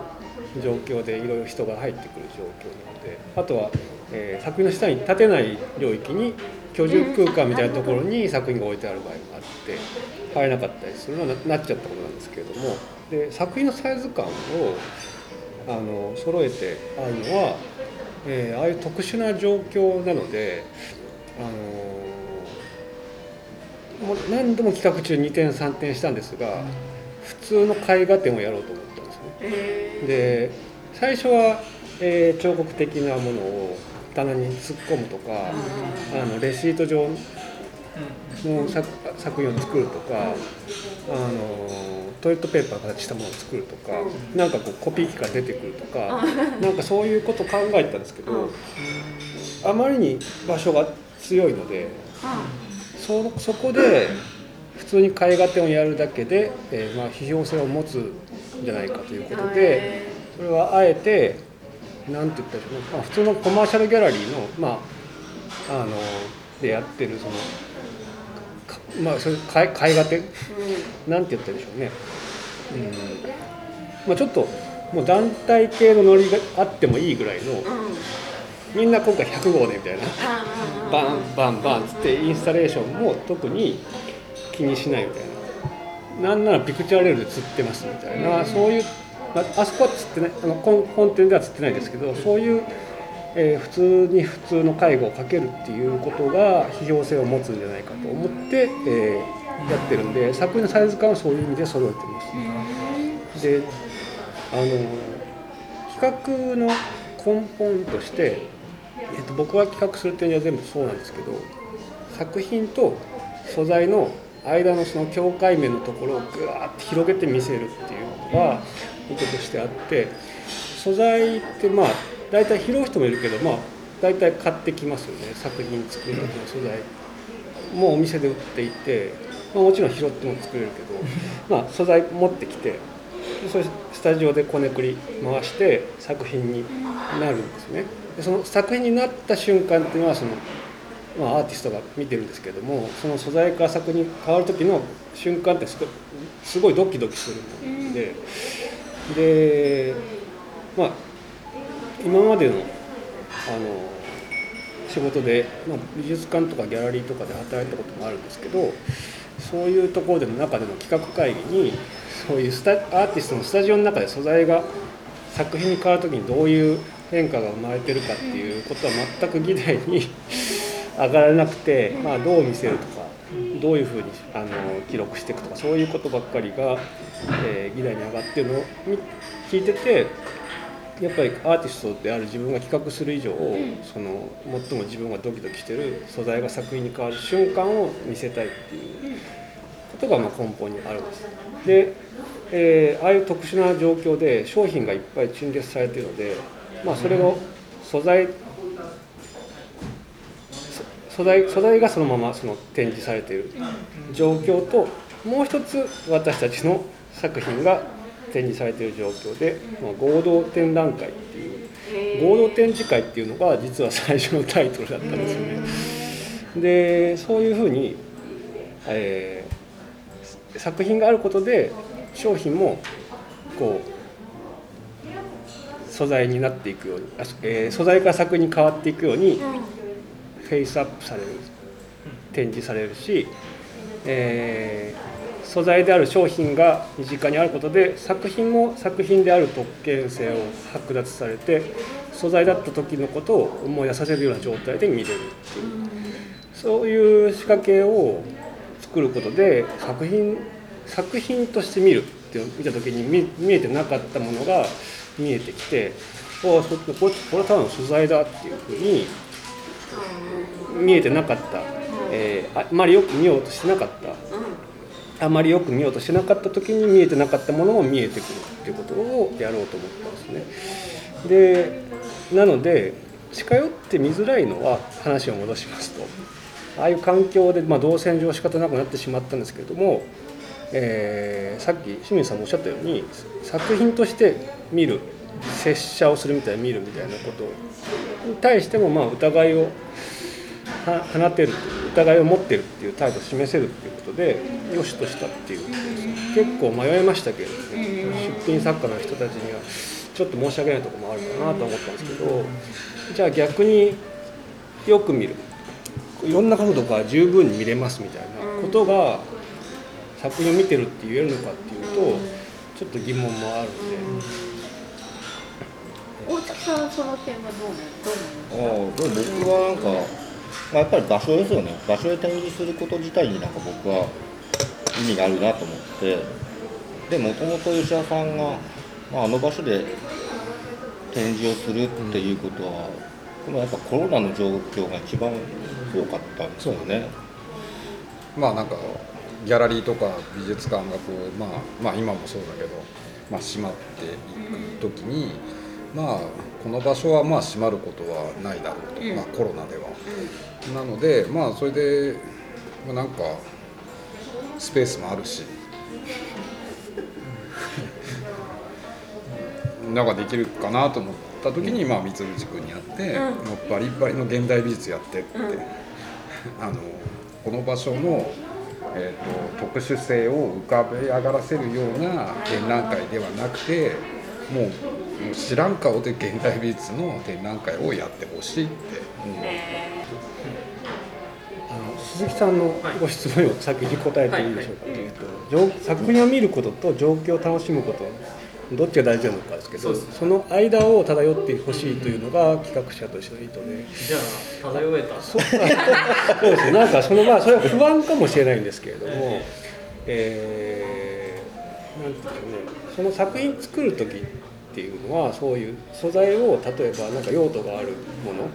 状況でいろいろ人が入ってくる状況なのであとは、えー作品の下に立てない領域に居住空間みたいなところに作品が置いてある場合もあって入れなかったりするのはななっちゃったことなんですけれどもで作品のサイズ感をあの揃えてあるのは、えーああいう特殊な状況なので、あのもう何度も企画中2点3点したんですが普通の絵画展をやろうと思ったんですね。で最初は、えー彫刻的なものを棚に突っ込むとか、あのレシート状の作作品を作るとか、あのトイレットペーパー形したものを作るとか、なんかこうコピー機から出てくるとか、なんかそういうことを考えたんですけど、あまりに場所が強いので、そそこで普通に絵画展をやるだけで、えーまあ、批評性を持つんじゃないかということで、それはあえてなんて言ったらいいまあ、普通のコマーシャルギャラリーの,、まあ、あのでやってるそのかまあそういう絵絵画展なんて言ったでしょうね、うん。まあ、ちょっともう団体系のノリがあってもいいぐらいのみんな今回100号でみたいな。バンバンバンっつってインスタレーションも特に気にしないみたいな。なんならピクチャーレールで釣ってますみたいな、そういう、まあ、あそこは釣ってない。あの本本店では釣ってないですけどそういう、えー普通に普通の介護をかけるっていうことが批評性を持つんじゃないかと思って、えーやってるんで作品のサイズ感はそういう意味で揃えてます。であの企画の根本として、えっと、僕が企画する点は全部そうなんですけど作品と素材の間のその境界面のところをぐわーって広げて見せるっていうのが意図としてあって素材ってまあ大体拾う人もいるけどまあ大体買ってきますよね。作品作る時の素材。もうお店で売っていて、まあ、もちろん拾っても作れるけど、まあ、素材持ってきてでそれスタジオでこねくり回して作品になるんですね。でその作品になった瞬間っていうのはその、まあ、アーティストが見てるんですけどもその素材から作品に変わる時の瞬間ってすごいすごいドキドキするもので、でまあ今までのあの仕事で、まあ、美術館とかギャラリーとかで働いたこともあるんですけどそういうところでの中での企画会議にそういうスタアーティストのスタジオの中で素材が作品に変わる時にどういう変化が生まれてるかっていうことは全く議題に 上がらなくて、まあ、どう見せるとかどういうふうにあの記録していくとかそういうことばっかりが、えー議題に上がってるのを聞いててやっぱりアーティストである自分が企画する以上、その最も自分がドキドキしてる素材が作品に変わる瞬間を見せたいっていうことがまあ根本にあるんです。で、えーああいう特殊な状況で商品がいっぱい陳列されているので、まあ、それを素材そ素材素材がそのままその展示されている状況ともう一つ私たちの作品が展示されている状況で、まあ、合同展覧会っていう合同展示会っていうのが実は最初のタイトルだったんですよね。でそういうふうに、えー作品があることで商品もこう素材になっていくように、あえー素材から作品に変わっていくようにフェイスアップされる展示されるし、えー素材である商品が身近にあることで作品も作品である特権性を剥奪されて素材だった時のことを思い出させるような状態で見れるっていう。そういう仕掛けを作ることで作品作品として見るって見た時に見見えてなかったものが見えてきておあそこれこれはただの素材だっていうふうに見えてなかった、えーああまりよく見ようとしてなかった、あまりよく見ようとしなかった時に見えてなかったものも見えてくるっていうことをやろうと思ったんですね。でなので近寄って見づらいのは話を戻しますとああいう環境で、まあ、動線上仕方なくなってしまったんですけれども、えーさっき清水さんもおっしゃったように作品として見る拙者をするみたいな見るみたいなことに対してもまあ疑いを放てる疑いを持ってるっていう態度を示せるっていうことで良しとしたっていう。ことです結構迷いましたけれども、出品作家の人たちにはちょっと申し訳ないところもあるかなと思ったんですけどじゃあ逆によく見る。いろんな角度から十分に見れますみたいなことが作品を見てるって言えるのかっていうとちょっと疑問もあるんで。大塚さんはその点はどう思いますああでも僕はなんか、まあ、やっぱり場所ですよね。場所で展示すること自体になんか僕は意味があるなと思って。でもともと吉田さんが、まあ、あの場所で展示をするっていうことは、でもやっぱコロナの状況が一番多かったんですよね。まあなんかギャラリーとか美術館がこう、まあ、まあ今もそうだけど、まあ、閉まっていく時に、まあこの場所はまあ閉まることはないだろうと、まあ、コロナでは。なのでまあそれで、まあ、なんかスペースもあるし。なんかできるかなと思った時に、まあ、三淵君に会って、もうバリバリの現代美術やってって、あのこの場所の、えー、と特殊性を浮かべ上がらせるような展覧会ではなくてもうもう知らん顔で現代美術の展覧会をやってほしいって、あの鈴木さんのご質問を先に答えていいでしょうか。とい。うと、状作品を見ることと状況を楽しむことどっちが大事なのかですけどその間を漂ってほしいというのが企画者としての意図で。じゃあ漂えた。そう。そうですね、なんかそのまあそれは不安かもしれないんですけれども、えーなんていうんでしょうね、その作品作る時ってていうのはそういう素材を例えばなんか用途があるもの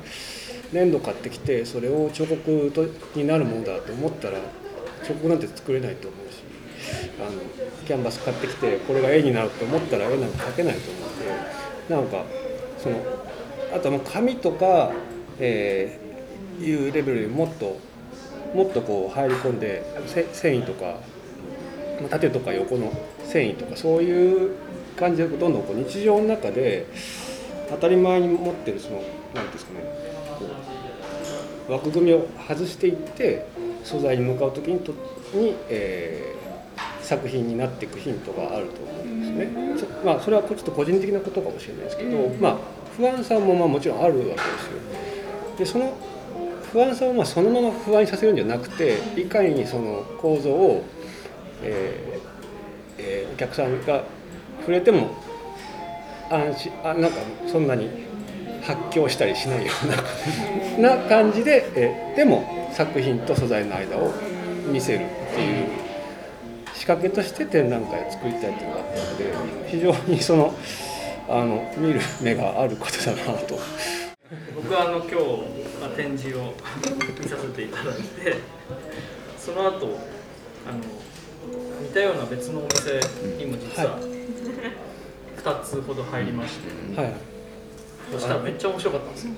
粘土買ってきてそれを彫刻とになるものだと思ったら曲なんて作れないと思うしあのキャンバス買ってきてこれが絵になると思ったら絵なんか描けないと思うんでなんかそのあとは紙とか、えーいうレベルよりもっともっとこう入り込んで繊維とか縦とか横の繊維とかそういう感じでどんどんこう日常の中で当たり前に持ってるその何ていうんですかねこう枠組みを外していって素材に向かう時にとに、えー作品になっていくヒントがあると思うんですね。まあ、それはちょっと個人的なことかもしれないですけど、まあ、不安さもまあもちろんあるわけですよ。でその不安さをまあそのまま不安にさせるんじゃなくていかにその構造を、えーえーお客さんが触れても安心あなんかそんなに発狂したりしないような な感じで、えでも作品と素材の間を見せるっていう仕掛けとして展覧会を作りたいっていうのがあったので非常にそのあの見る目があることだなと。僕はあの今日、ま、展示を見させていただいてその後あの似たような別のお店にも実は2つほど入りまして、はい。そしたらめっちゃ面白かったんですよ。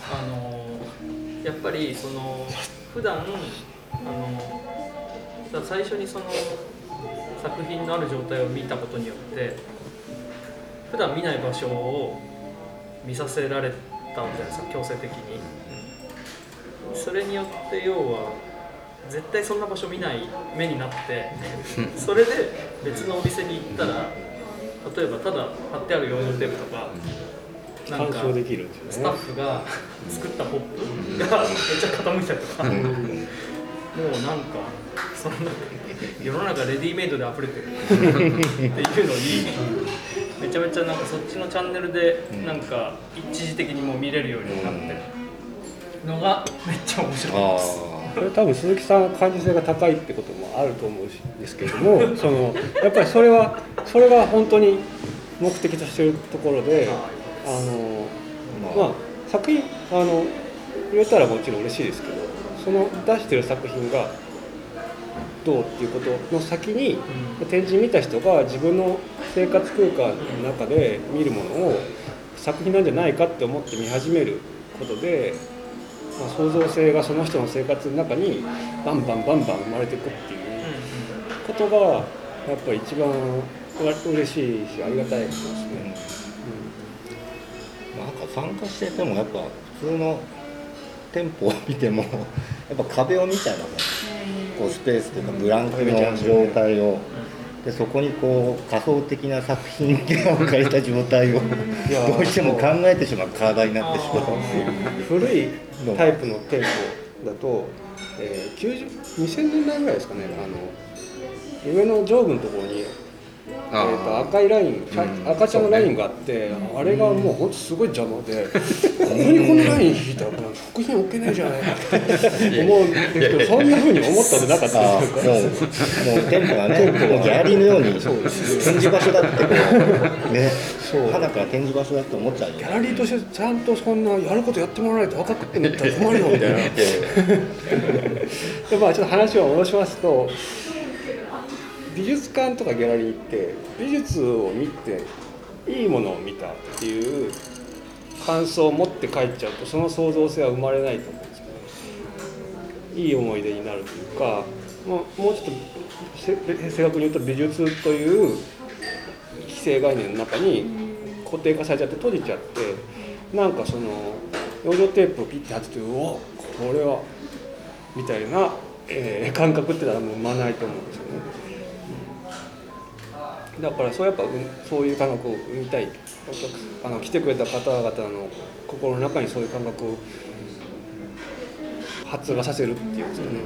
あのやっぱりその普段あのだ最初にその作品のある状態を見たことによって普段見ない場所を見させられたわけじゃないですか強制的に。それによって要は絶対そんな場所見ない目になってそれで別のお店に行ったら例えばただ貼ってある養生テープとかなんか鑑賞できるんですスタッ。フが作ったポップがめっちゃ傾いたりとか、もうなんかそんな世の中レディメイドで溢れてる。っていうのにめちゃめちゃなんかそっちのチャンネルでなんか一時的にもう見れるようになってるのがめっちゃ面白いです。あこれ多分鈴木さんは感受性が高いってこともあると思うんですけれども そのやっぱりそれはそれが本当に目的としているところであのまあ作品あの売れたらもちろん嬉しいですけどその出してる作品がどうっていうことの先に展示見た人が自分の生活空間の中で見るものを作品なんじゃないかって思って見始めることで、まあ、創造性がその人の生活の中にバンバンバンバン生まれていくっていうことがやっぱり一番嬉しいしありがたいことですね。なんか参加しててもやっぱ普通の店舗を見ても やっぱ壁を見ちゃいますね。こうスペースというかブランクの状態をでそこにこう仮想的な作品が置かれた状態をどうしても考えてしまう体になってしまう。古いタイプの店舗だと、えー、90 2000年代ぐらいですかね。あの上の上部のところに、えあー、と赤いライン、茶うん。赤茶のラインがあって、あれがもう本当すごい邪魔で、ここにこのライン引いたら作品置けないじゃない。かって思うんですけどそんなふうに思ったんじゃなかったですもうもう店舗がねもうギャラリーのように展示場所だってこうね。そう。花から展示場所だって思っちゃうよギャラリーとしてちゃんとそんなやることやってもらわないと赤くってんだったら困るよみたいな。でまあちょっと話を戻しますと美術館とかギャラリーって美術を見ていいものを見たっていう感想を持って帰っちゃうとその創造性は生まれないと思うんですよね。いい思い出になるというかもうもうちょっと正確に言うと美術という既成概念の中に固定化されちゃって閉じちゃってなんかその養生テープをピッて貼っててうわこれはみたいな、えー感覚ってのはもう生まないと思うんですよね。だからそうやっぱうんそういう感覚を生みたいお客あの来てくれた方々の心の中にそういう感覚を発芽させるっていうんですかね。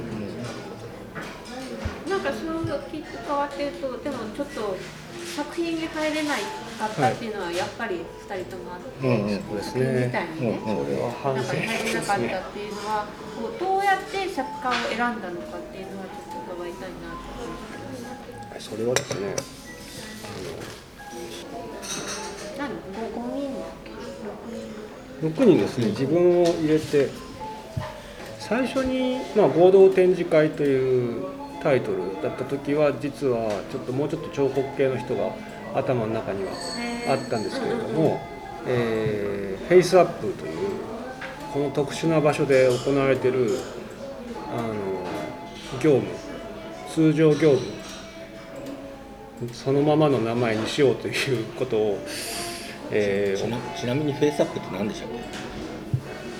なんかそうきっと変わってるとでもちょっと作品に入れないかったっていうのはやっぱり2人とも。あって、うん。うん。そうです作品自ね。体にね、うん。うん。れは反省中に入れなかったっ。ていうのはこうどうやって作家を選ん。だのかっていうのはちょっと伺いたいなと思ってはいそれはですね。何 5, 人だっけ6人ですね。自分を入れて最初に、まあ、合同展示会というタイトルだった時は実はちょっともうちょっと彫刻系の人が頭の中にはあったんですけれども、えーフェイスアップというこの特殊な場所で行われているあの業務通常業務そのままの名前にしようということを、えーちなちなみにフェイスアップって何でしたっ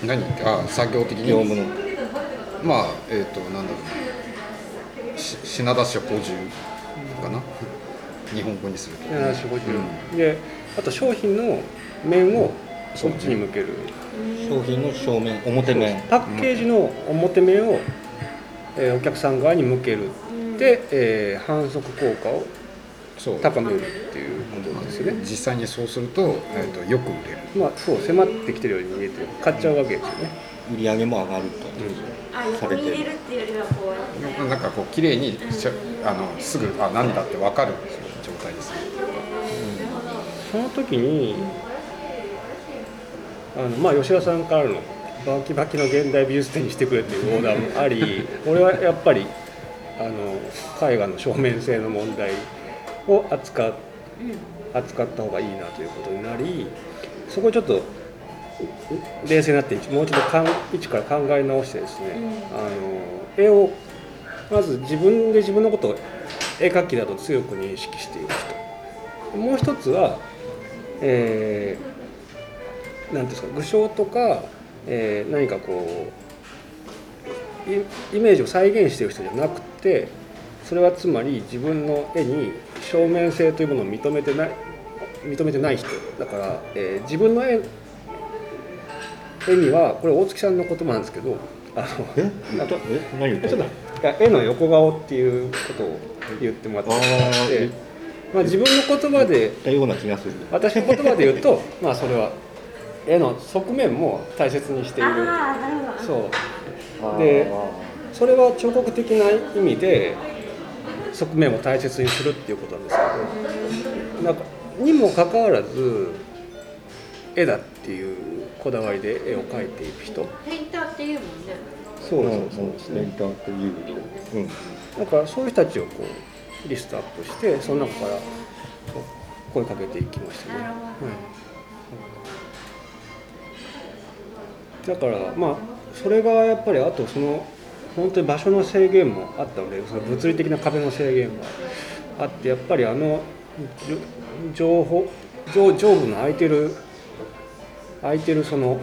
何？あ作業的に？け業務の。まあえっ、となんだろう品出し補充かな？日本語にすると。750であと商品の面をそっちに向ける。商品の正面表面。パッケージの表面を、えーお客さん側に向ける。で、えー反則効果を高めるっていうことですよね。実際にそうすると,、えー、とよく売れる。まあそう迫ってきてるように見えて買っちゃうわけですよね、売り上げも上がると。あ横に入れるっていうよりはこうなんかこう綺麗にあのすぐあ何だって分かる状態ですねその時にあのまあ吉田さんからのバキバキの現代美術展にしてくれっていうオーダーもあり俺はやっぱりあの絵画の正面性の問題を扱う扱った方がいいなということになりそこをちょっとう冷静になってもうちょっとかん一から考え直してですね、あの絵をまず自分で自分のことを絵描きだと強く認識している人。もう一つは、えーなんていうんですか具象とか、えー何かこうイイメージを再現している人じゃなくてそれはつまり自分の絵に正面性というものを認めてない認めてない人だから、えー自分の絵絵にはこれ大月さんの言葉なんですけどあのえ？あとえ？何言ってちょっるといや絵の横顔っていうことを言ってもらってまあ、自分の言葉で言ったような気がする。私の言葉で言うと まあそれは絵の側面も大切にしている。そう。でそれは彫刻的な意味で側面を大切にするっていうことなんですけどなんかにもかかわらず絵だっていうこだわりで絵を描いていく人。ペインターっていうもんね。そうそうそうですねレンターっていううん。だからそういう人たちをこうリストアップしてその中から声かけていきましたね。なるほはいだからまあそれがやっぱりあとその本当に場所の制限もあったのでその物理的な壁の制限があってやっぱりあの情報上上部の空いてる空いてるその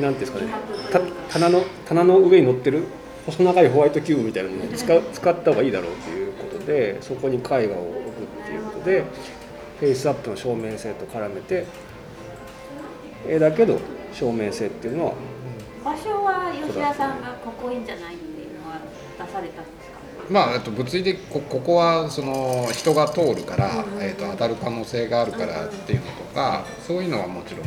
なんていうんですかねた棚の棚の上に乗ってる細長いホワイトキューブみたいなものを使う使った方がいいだろうということでそこに絵画を置くっていうことでフェイスアップの照明性と絡めて絵だけど照明性っていうのは場所は吉田さんがここいいんじゃないっていうのは出されたんですか？まあ、えっと物理的こここはその人が通るから、えっと当たる可能性があるからっていうのとかそういうのはもちろん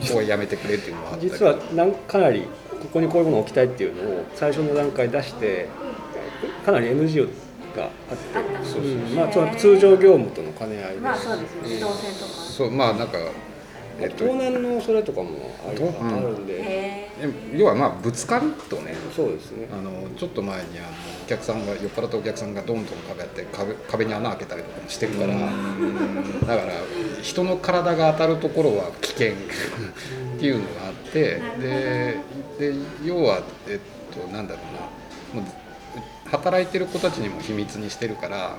ここはやめてくれっていうのはあった実はなんかなりここにこういうものを置きたいっていうのを最初の段階出してかなり NG があってまあ、その通常業務との兼ね合いです。まあそうですね。動線とか。そうまあなんかえっと盗難のそれとかもあるあるんで、要はまあぶつかるとね。そうですね。あのちょっと前にあのお客さんが酔っ払ったお客さんがどんどん壁やって壁壁に穴開けたりとかもしてるからだから人の体が当たるところは危険。っていうのがあってでで要はえっとなんだろうな。もう働いてる子たちにも秘密にしてるから、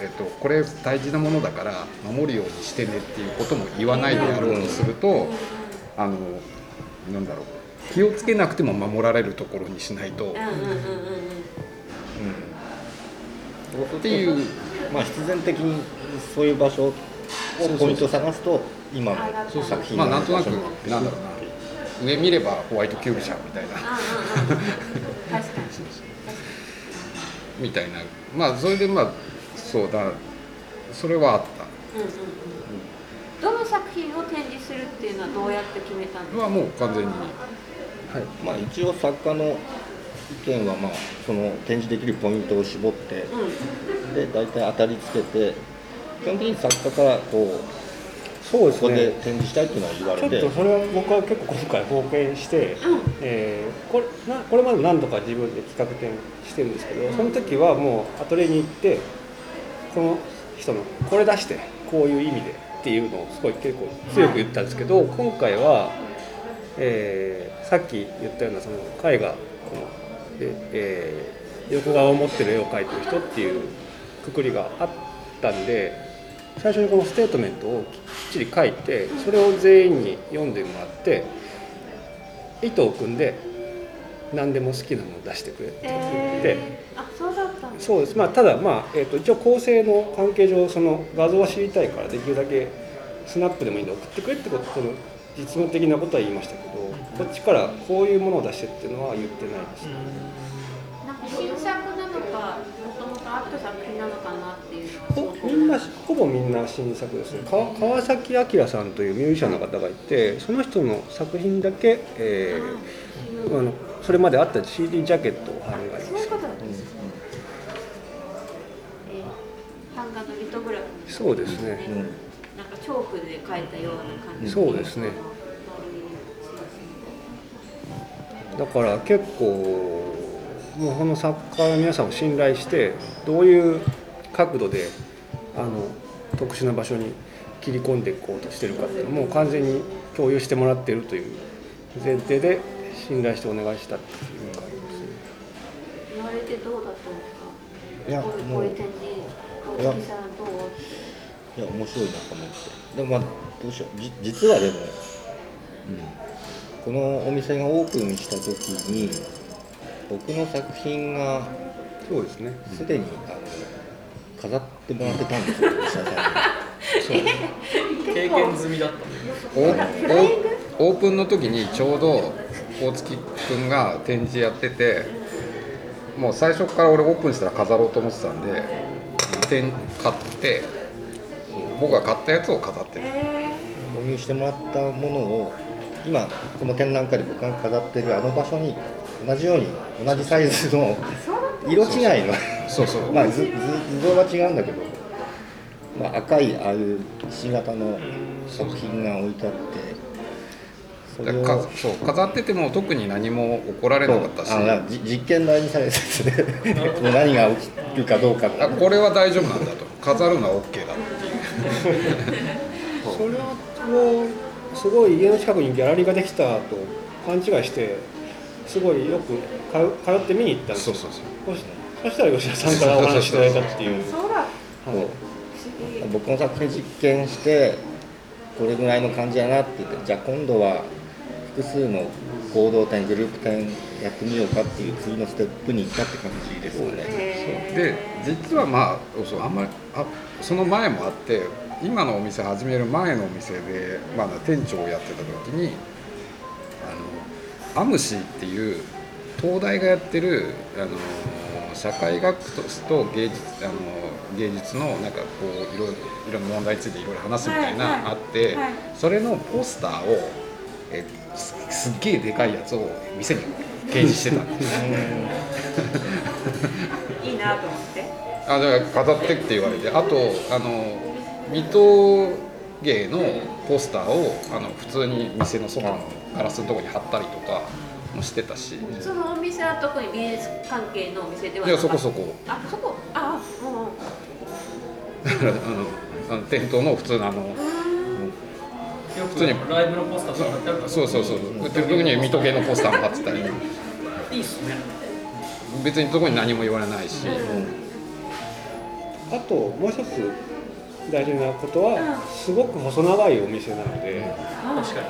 えっと、これ大事なものだから守るようにしてねっていうことも言わないでやろうとするとあのなんだろう気をつけなくても守られるところにしないと。うんっていうまあ必然的にそういう場所をポイントを探すと今の作品まあなんとなくなんだろうな。上見ればホワイトキューブじゃんみたいな。みたいな。まあそれでまあそうだ。それはあった。うんうんうん。どの作品を展示するっていうのはどうやって決めたんですかはもう完全に。まあ一応作家の意見はまあその展示できるポイントを絞ってうん。で大体当たりつけて基本的に作家からこうそうですね。ここで展示したいっていうのは言わちょれてっとそれは僕は結構今回冒険して、えーこれなこれまで何度か自分で企画展してるんですけどその時はもうアトリエに行ってこの人のこれ出してこういう意味でっていうのをすごい結構強く言ったんですけど今回は、えーさっき言ったようなその絵画こので、えー横顔を持ってる絵を描いてる人っていうくくりがあったんで最初にこのステートメントをきっちり書いてそれを全員に読んでもらって糸を組んで何でも好きなのを出してくれって言って、そうだったんですそうです。まあただまあ、えー、と一応構成の関係上その画像は知りたいからできるだけスナップでもいいんで送ってくれってことその実務的なことは言いましたけどこっちからこういうものを出してっていうのは言ってないです、なんか新作なのかもともとあった作品なのかなっていう。みんなほぼみんな新作ですね。川川崎明さんというミュージシャンの方がいてその人の作品だけ、えーあのそれまであった CD ジャケットを貼るがあそうですね。うん。なんかチョークで描いたような感じ。そうですね。だから結構もうこの作家の皆さんを信頼してどういう角度であの特殊な場所に切り込んでいこうとしてるかっていうのもう完全に共有してもらっているという前提で信頼してお願いしたっていう感じですね。言われてどうだったんですか？いやこういうもういやいや面白いなと思ってでもまあどうしようじ実はでも、うん、このお店がオープンした時に僕の作品がそうですね。すでにあの飾ってもらってたんですよ石田さんに経験済みだったねオーオープンの時にちょうど大月くんが展示やっててもう最初から俺オープンしたら飾ろうと思ってたんで展買って僕が買ったやつを飾ってる購入してもらったものを今この展覧会で僕が飾ってるあの場所に同じように同じサイズの色違いのそうそうまあ図像は違うんだけど、まあ、赤いああいう石型の作品が置いてあってそれをかそう飾ってても特に何も怒られなかったし。実験台にされててもう 何が起きるかどうかってあこれは大丈夫なんだと。飾るのは OK だ それをすごい家の近くにギャラリーができたと勘違いしてすごいよく通通って見に行ったんですよ。そうそうそう。そしたら吉田さんからお話しいただいたっていう。そうだ。はい。僕の作品実験してこれぐらいの感じやなって言ってじゃあ今度は複数の合同展グループ展やってみようかっていう次のステップに行ったって感じですよね。で実はまあそうあんまりあその前もあって今のお店始める前のお店でまだ店長をやってた時にあのアムシっていう東大がやってるあの社会学と芸術あの芸術のなんかこういろいろ問題についていろいろ話すみたいな、あって、はいそれのポスターをえすすっげえでかいやつを店に掲示してた。んですいいなと思って。あだから飾ってって言われて。あとあの水戸芸のポスターをあの普通に店の外のガラスのところに貼ったりとかもしてたし。そのお店は特に美術関係のお店ではいやそこそこ。あそこ？あもう。だからあのあの店頭の普通のあの普通に。ライブのポスターとか貼ってあるから。そうそうそう。売ってる時には水戸芸のポスターも貼ってたり。いいっすね。別にどこに何も言われないし、あともう一つ大事なことはすごく細長いお店なので、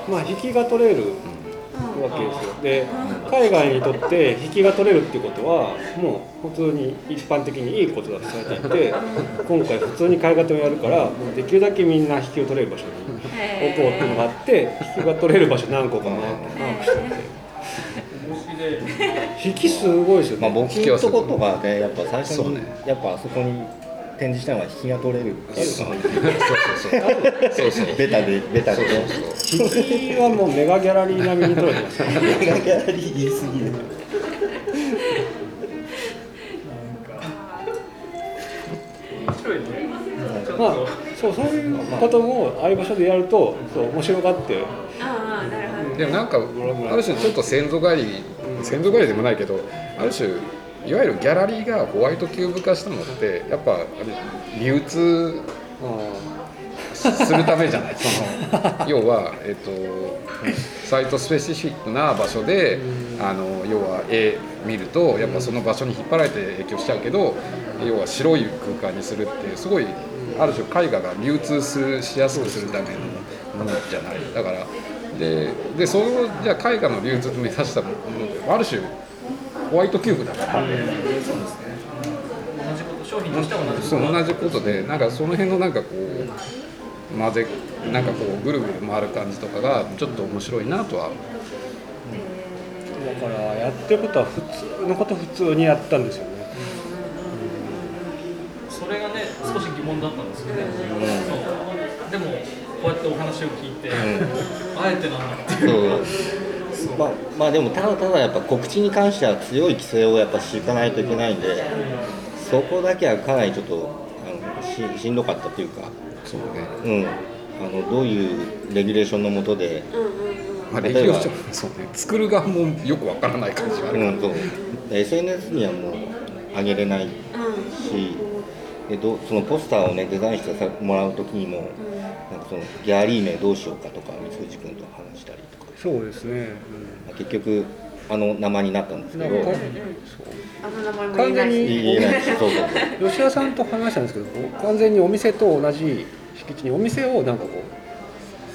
まあ引きが取れるわけですよ。で海外にとって引きが取れるっていうことはもう普通に一般的にいいことだとされていて今回普通に絵画展をやるからもうできるだけみんな引きを取れる場所に置こうっていうのがあって引きが取れる場所何個かマークマークしてて。引きすごいですよね、まあ、僕のとことかでやっぱ最初に、やっぱあそこに展示したのは引きが取れる。っていうそうそうそう。ベタでベタで引きはもうメガギャラリー並みに取れてますね。メガギャラリー言い過ぎるまあそうそういうこともああいう場所でやるとそう面白がってああなるほどでもなんかある種ちょっと先祖返り先祖返りでもないけどある種いわゆるギャラリーがホワイトキューブ化したのってやっぱあれ流通するためじゃない？その 要は、えっと、サイトスペシフィックな場所であの要は絵見るとやっぱその場所に引っ張られて影響しちゃうけど要は白い空間にするってすごいある種絵画が流通するしやすくするためのものじゃない。だからででそのじゃあ絵画の流通を目指したものってある種ホワイトキューブだから。同じこと商品としては同じそう同じことでなんかその辺のなんかこう混ぜなんかこうぐるぐる回る感じとかがちょっと面白いなとは。だからやってることは普通のこと普通にやったんですよね。それがね少し疑問だったんですけど、そう。でもこうやってお話を聞いて、あえてなんだっていう。そうまあまあでもただただやっぱ告知に関しては強い規制をやっぱ敷かないといけないんでそこだけはかなりちょっとあのししんどかったというか、そうね。うん、あのどういうレギュレーションのもとで、まあレギュレーションそうね。作る側もよくわからない感じはあるうん、そう。SNS にはもう上げれないし、でどそのポスターをねデザインしてさもらう時にも、なんかそのギャラリー名どうしようかとか三藤君と話したりとかそうですね、結局あの名前になったんですけど。なんかあの名前も言えないし。完全に言えないしそう。そう。そう。吉田さんと話したんですけど完全にお店と同じ敷地にお店をなんかこ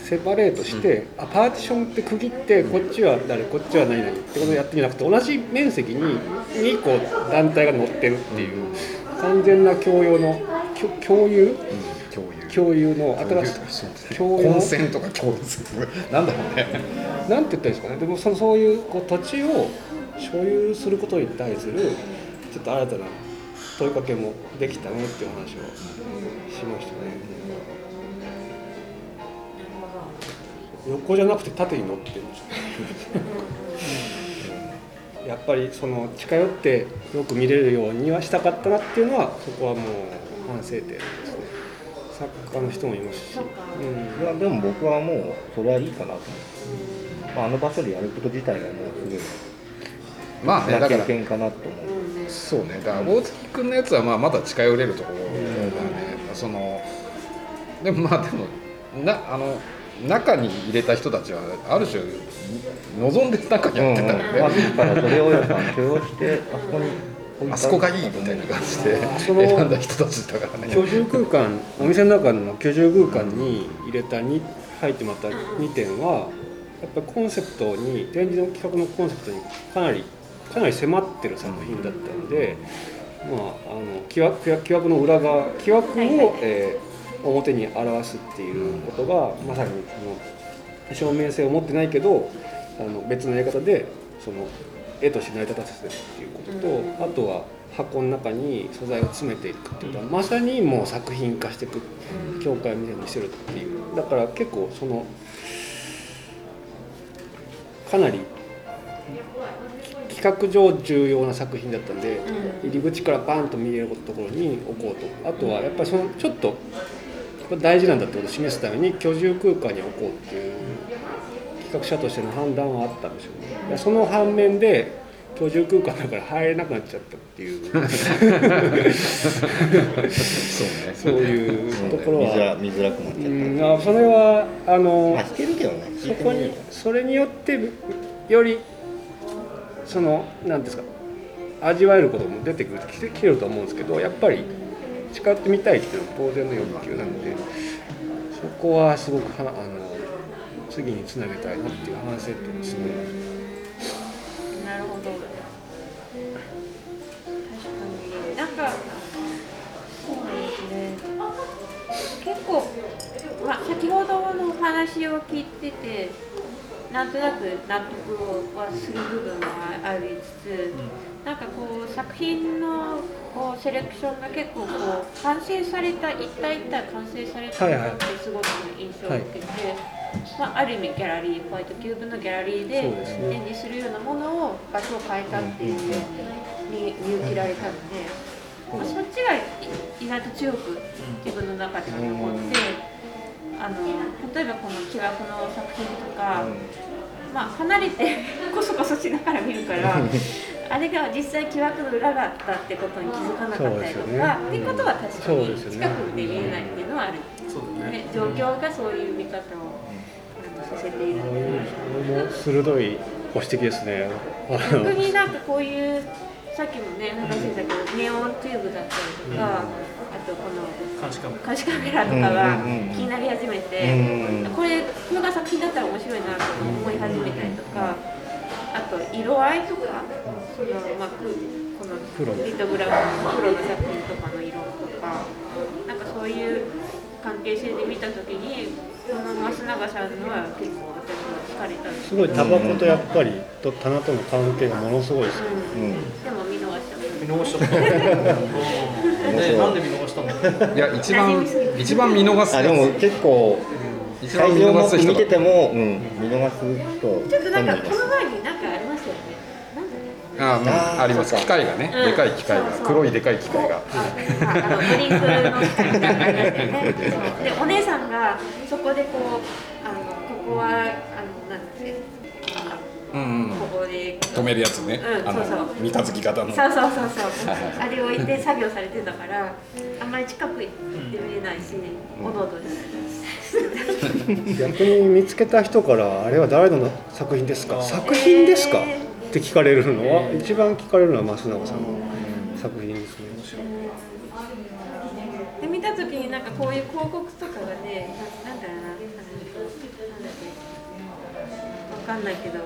うセパレートして、あパーティションって区切ってこっちは誰こっちは何々ってことをやってんじゃなくて同じ面積に2個団体が乗ってるっていう完全な共用の共有共有共有の新しい共有の。混戦とか共有なんだろうねなんて言ったらいいですかね。でもそのそういうこう土地を所有することに対するちょっと新たな問いかけもできたねっていう話をしましたね。横じゃなくて縦に乗ってるんですよ。やっぱりその近寄ってよく見れるようにはしたかったなっていうのはそこはもう反省点です。ね作家の人もいますし、うん。いやでも僕はもうそれはいいかなと思って、まあ、あの場所でやること自体がもうすごい。まあねだから。経験かなと思う。そうね。だから大月君のやつはまあまだ近寄れるところだね、そのでもまあでもなあの中に入れた人たちはある種望んで中にやってたよね、まあ、自らそれをやっぱ許容してあそこにあそこがいいみたいな感じで選んだ人たちだからね。居住空間お店の中の居住空間に入れたに入ってもらった2点はやっぱりコンセプトに展示の企画のコンセプトにかなりかなり迫ってる作品だったんで、まあ、あの木枠木枠の裏側木枠を、えー表に表すっていうことがまさにその証明性を持ってないけどあの別のやり方でその絵として成り立たせてるっていうことと、あとは箱の中に素材を詰めていくっていうことはまさにもう作品化していく教会みたいにしてるっていう。だから結構そのかなり企画上重要な作品だったんで、入り口からバーンと見えるところに置こうと。あとはやっぱりそのちょっとこれ大事なんだってことを示すために居住空間に置こうっていう企画者としての判断はあったんですよね。でその反面で居住空間だから入れなくなっちゃったっていう。そうね。そういうところ見づらは見づらくなっちゃった、うんあそれはあのまあ弾けるけどねそこにそれによってよりその何ですか味わえることも出てくるきてきてると思うんですけどやっぱり近寄ってみたいっていうのは当然の欲求なんでそこはすごくはあの次につなげたいなっていう反省点ですね。なるほど。確かに。なんかそうですね。結構、まあ、先ほどのお話を聞いててなんとなく納得はする部分はありつつ、なんかこう作品のこうセレクションが結構こう完成された一体一体完成されたなってすごく印象を受けて、まあ、ある意味ギャラリーホワイトキューブのギャラリーで展示するようなものを場所を変えたっていうので見見受けられたのでまあそっちが意外と強く自分の中で残って、あの例えばこの木枠の作品とか、まあ離れてこそこそしながら見るから。あれが実際木枠の裏があったってことに気づかなかったりとそうですよね。か、っていうことは確かに近くで見えないっていうのはある、ね。ね、状況がそういう見方をあのさせている。こういうそれも鋭いご指摘ですね。逆になんかこういうさっきもね話してたけどネオンチューブだったりとか、あとこの監視カメラ監視カメラとかが気になり始めて、うんこれこれが作品だったら面白いなと思い始めたりとかあと色合いとか、そのまあ、くこのリトグラフの黒の作品とかの色とかなんかそういう関係性で見た時にこの増永さんのは結構私は惹かれたす。すごいタバコとやっぱりと棚との関係がものすごいですよ。うん。うん。でも見逃しちゃった。見逃しちゃった ねなんで見逃したの？いや一番一番見逃すあでも結構一番会場も見逃す人。見てても、うん、見逃す人ちょっとなんかこの前になんかありましたよね。あ、うん、あーあります。機械がね、うん。でかい機械が。黒いでかい機械が。ああのドリンクの機械みたいなのありましたよね。そうでお姉さんがそこでこうあのここはあのなんだっけ？あのうんうん。ここで止めるやつね、あのうんそうそう。三日月型の。そうそうそうそう。あれを置いて作業されてたからあんまり近く行って見れないしおどおどです。逆に見つけた人からあれは誰の作品ですか？作品ですか、えって聞かれるのは一番聞かれるのは増永さんの作品ですね。で見た時になんかこういう広告とかがねななんだろうなあのなんだっけわかんないけど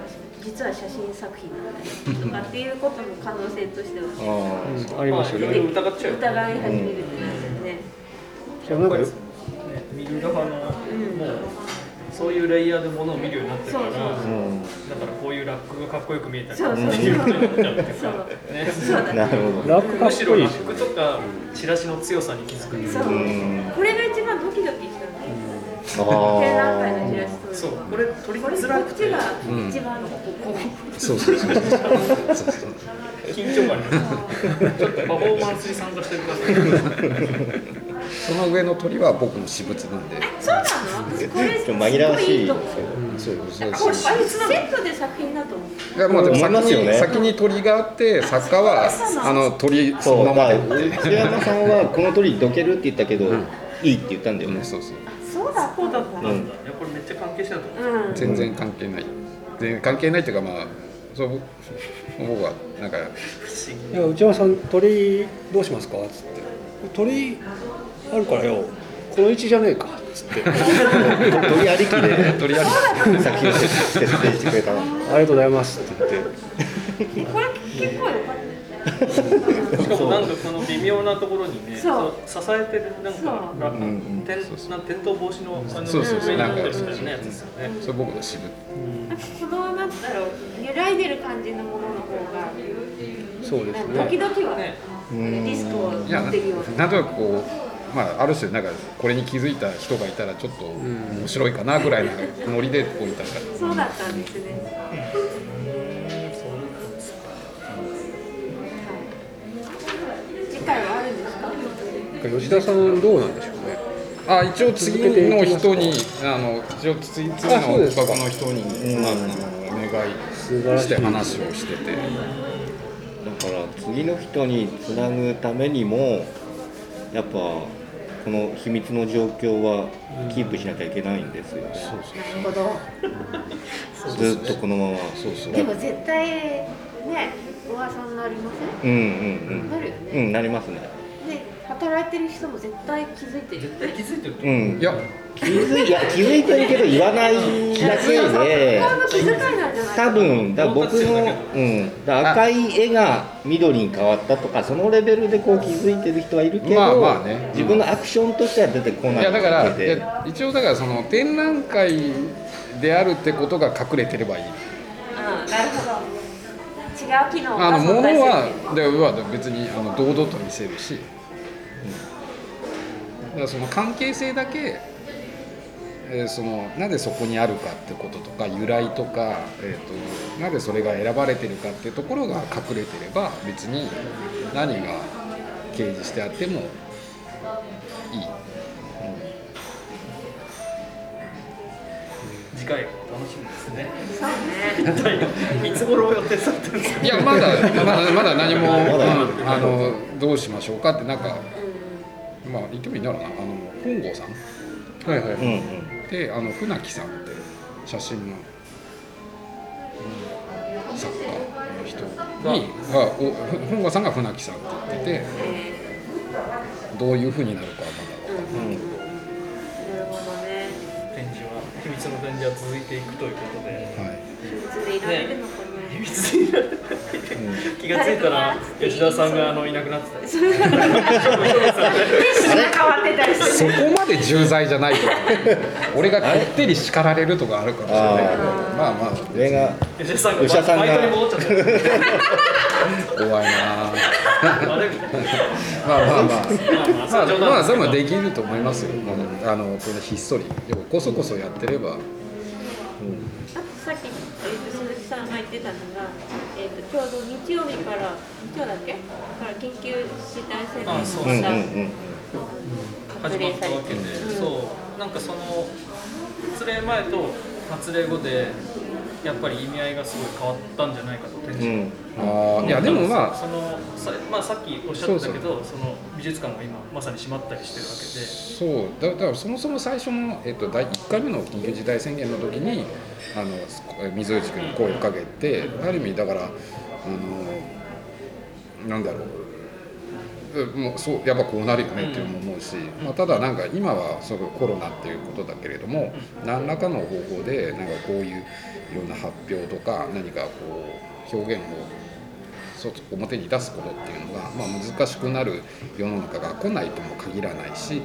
実は写真作品なんだよとかっていうことも可能性としては。ありますよね。疑っちゃう疑い始めるってなるよね。じゃあなんかよね見る側のもうそういうレイヤーで物を見るようになってるからそうそうあ、う。ん、だからこういうラックがかっこよく見えたりそうそうそう。そうそう。なるほど。ラップかっむしろラ。ックとかチラシの強さに気づくそう。うん。これが一番ドキドキした展覧会のチラシーとそうこれ取りづらくてこっちが一番ここそうそうそうそうそう緊張感にちょっとパフォーマンスに参加してるからその上の鳥は僕の私物なんでそうなの？これちょっと紛らわしいいと思うそうそうこれあれセットで作品だと思う。いやまあでも思います先に,、ね先に鳥があって作家はあの鳥そうのままだで内山さんはこの鳥どけるって言ったけど、いいって言ったんだよね、そうそうそうだったんだ、うんいやこれめっちゃ関係してたと思う。うん。全然関係ない。全然関係ないっていうかまあそう 僕はなんかいや内山さん鳥どうしますか？っつって。鳥あるからよ。この位置じゃねえか。っつって。あ 鳥ありきで鳥あり作品を設定してくれた。のりがとうございます。って言って。これ結構良かったね。しかもなんかこの微妙なところにねそう。そう支えてるなんそうかラうんうん転倒防止のあのそうそうそう。上になったなんかですよね。それ僕の私物なんかこのなんだろう揺らいでる感じのものの方が、そうです時ね々はね。リスクを持ってるような。なんとなくこうまあある種なんかこれに気づいた人がいたらちょっと面白いかなぐらいのノリで置いたからそうだったんですね。吉田さんどうなんでしょうね。あ一応次の人にあの一応次次の企画の人に、うんあのお願いして話をしてて。だから次の人につなぐためにもやっぱこの秘密の状況はキープしなきゃいけないんですよ、なるほど。ずっとこのまま。そうそう。でも絶対ね噂になりません？うんうんなるよね。うんうんなりますね。で働いてる人も絶対気づいてる。絶対気づいてるう。うん。いや。気づい いや気づいてるけど言わないだけで。多分だ僕の、うん、だ赤い絵が緑に変わったとかそのレベルでこう気づいてる人はいるけど、まあまあね。自分のアクションとしては出てこないいやだからで。いや一応だからその展覧会であるってことが隠れてればいい。うん、なるほど。違う機能があの物存在する。はでは別にあの堂々と見せるし、だからその関係性だけ、えーそのなぜそこにあるかってこととか由来とか、えー、となぜそれが選ばれてるかってところが隠れてれば別に何が掲示してあってもいい。次回楽しみですね。そうね。いつ頃予定されてるんですか？いやまだまだまだ何も、まだ。うんあのどうしましょうかってなんかまあ言ってもいいんだろうな。あの本郷さん。はいはい、うんうん。であの船木さんって写真の、うん作家の人にがお本郷さんが船木さんって言っててえどういうふうになるかはまだ分かんない。けど、ーなるほどね。展示は秘密の展示は続いていくということで。はい。秘密でいられるのかな、秘密になる気がついたら吉田さんがあのいなくなってた。それが変わってたりすそるこまで重罪じゃないと 俺がこってり叱られるとかあるかもしれないけど。あまあまあ。上が吉田さんが吉田さんがバイトに戻っちゃった。怖いな。まあまあまあまあ。まあまあ、冗談まあ、それもできると思いますよ。あの、これひっそり、でも、こそこそやってれば。あとさっき、てたのが、えー、とちょうど日曜日から日曜だっけ？から緊急事態宣言あそううんうんが始まったわけで、うんそうなんかその発令前と発令後でやっぱり意味合いがすごい変わったんじゃないかと展う示ん。ああ、いや、でも、まあ。そのさ,、まあ、さっきおっしゃってたけどその美術館が今まさに閉まったりしてるわけで。そう。だだからそもそも最初の、えっと、第1回目の緊急事態宣言の時にあの水内君に声をかけてある意味だからあのなんだろう。えもうそうやっぱこうなるよねっていうのも思うし、まあ、ただなんか今はすごいコロナっていうことだけれども何らかの方法でなんかこういういろんな発表とか何かこう表現を外表に出すことっていうのが、まあ、難しくなる世の中が来ないとも限らないし、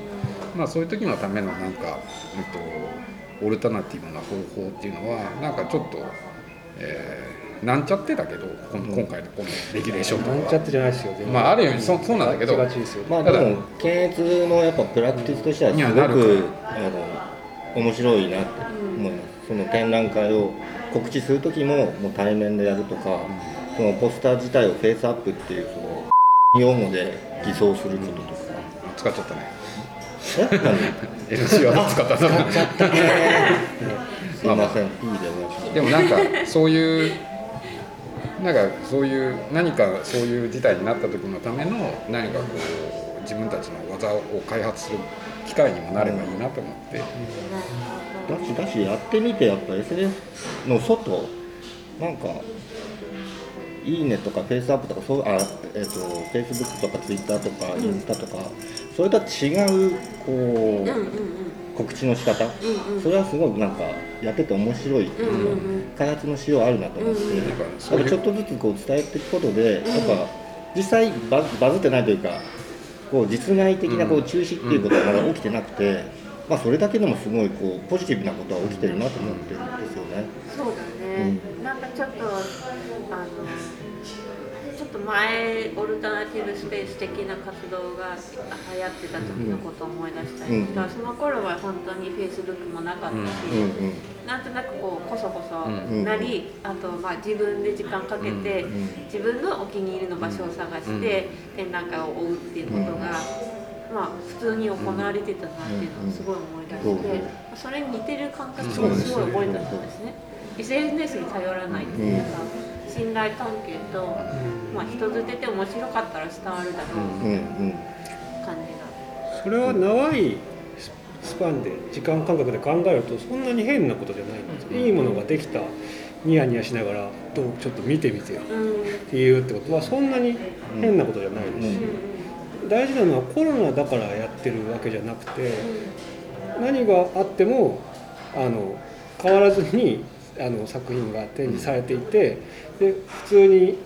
まあ、そういう時のためのなんか、えっと、オルタナティブな方法っていうのはなんかちょっと、えーなんちゃってだけどこの今回のこのレギュレーションとかは。なんちゃってじゃないですよまあある意味そそうなんだけどまあでも検閲のやっぱプラクティスとしてはすごくあの面白いなって思います、その展覧会を告知する時ももう対面でやるとか、そのポスター自体をフェイスアップっていうその用語で偽装することとか、使っちゃったね。え？何？LC は使ったな すいません。ますでもなんかそういうなんかそういう何かそういう事態になった時のための何かこう自分たちの技を開発する機会にもなればいいなと思って、だしだしやってみてやっぱ SNS の外なんかいいねとかフェイスアップとかそうあえっ、とフェイスブックとかツイッターとかインスタとか、それとは違うこう、うんうんうん告知の仕方、うんうん。それはすごくなんかやってて面白い、うんうんうん。開発のしようあるなと思って、うんうん。ちょっとずつこう伝えていくことで、やっぱ実際バズバズってないというかこう実害的なこう中止っていうことはまだ起きてなくて、まあ、それだけでもすごいこうポジティブなことは起きてるなと思ってるんですよね。そうだね、なんかちょっとあのちょっと前オルタナスペース的な活動が流行ってた時のことを思い出したりとか、うん。その頃は本当にフェイスブックもなかったし、うなんとなくこうこそこそうん。なり、あとまあ自分で時間かけて、うん。自分のお気に入りの場所を探して、展覧会を追うっていうことが、まあ普通に行われてたなっていうのをすごい思い出して、う。んそれに似てる感覚をすごい覚えたんですね。SNS に頼らないっていうか、信頼関係と、まあ人づてて面白かったら伝わるだろううん。うん感じが。それは長いスパンで時間感覚で考えるとそんなに変なことじゃないんですいいものができたニヤニヤしながらどうちょっと見てみてよ。うん。っていうってことはそんなに変なことじゃないです。し、大事なのはコロナだからやってるわけじゃなくて何があってもあの変わらずにあの作品が展示されていてで普通に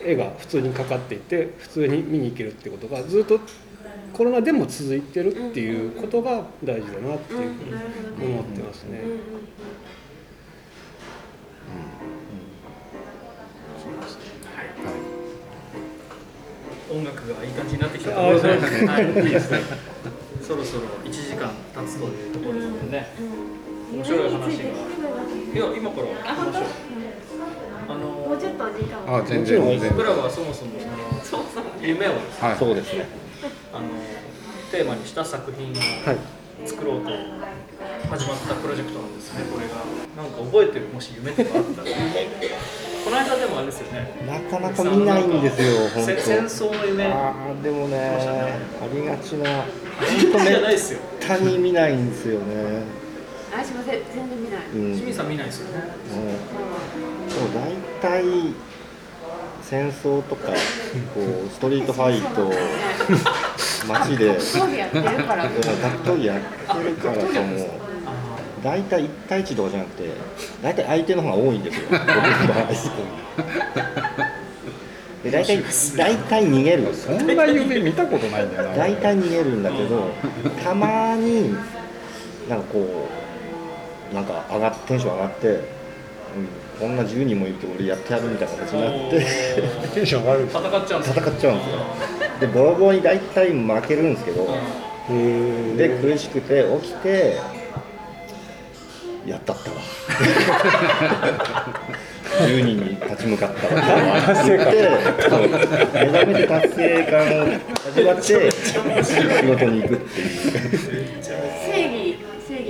絵が普通にかかっていて普通に見に行けるってことがずっとコロナでも続いてるっていうことが大事だなっていうふうに思ってますね。うんうん音楽がいい感じになってきたところで、あそうですねはい、い。いですね。そろそろ1時間経つというところなのでね、面白い話が。いや、今から。あ本当？行きましょう。あのもうちょっとお時間あ全然。全然僕らはそもそもそのそうそう夢をですねはい。そうですね。あのテーマにした作品をはい作ろうと始まったプロジェクトなんですね。これがなんか覚えてるもし夢とかあったら。この間でもあれですよね。なかなか見ないんですよ本せ戦争の夢。当ああでもねありがちな。じ本当めっに見ないんですよねあすいません全然見ない。うん。清水さん見ないですよね。もう大体戦争とか こうストリートファイト街で装備やってるから。格闘技やってるからかもう大体1対1とかじゃなくて大体相手の方が多いんですよ。僕の場合。で大体大体逃げる。そんな夢見たことないんだよな。大体逃げるんだけどたまになんかこうなんか上がっテンション上がって、うん、こんな10人もいるけど俺やってやるみたいな形になって。テンション上がる戦っちゃうんです戦っちゃうんですよ。でボロボロに大体負けるんですけどへー。で苦しくて起きてやったったわ。10人に立ち向かったわ。達成目覚めて達成感を味わって仕事に行くっていう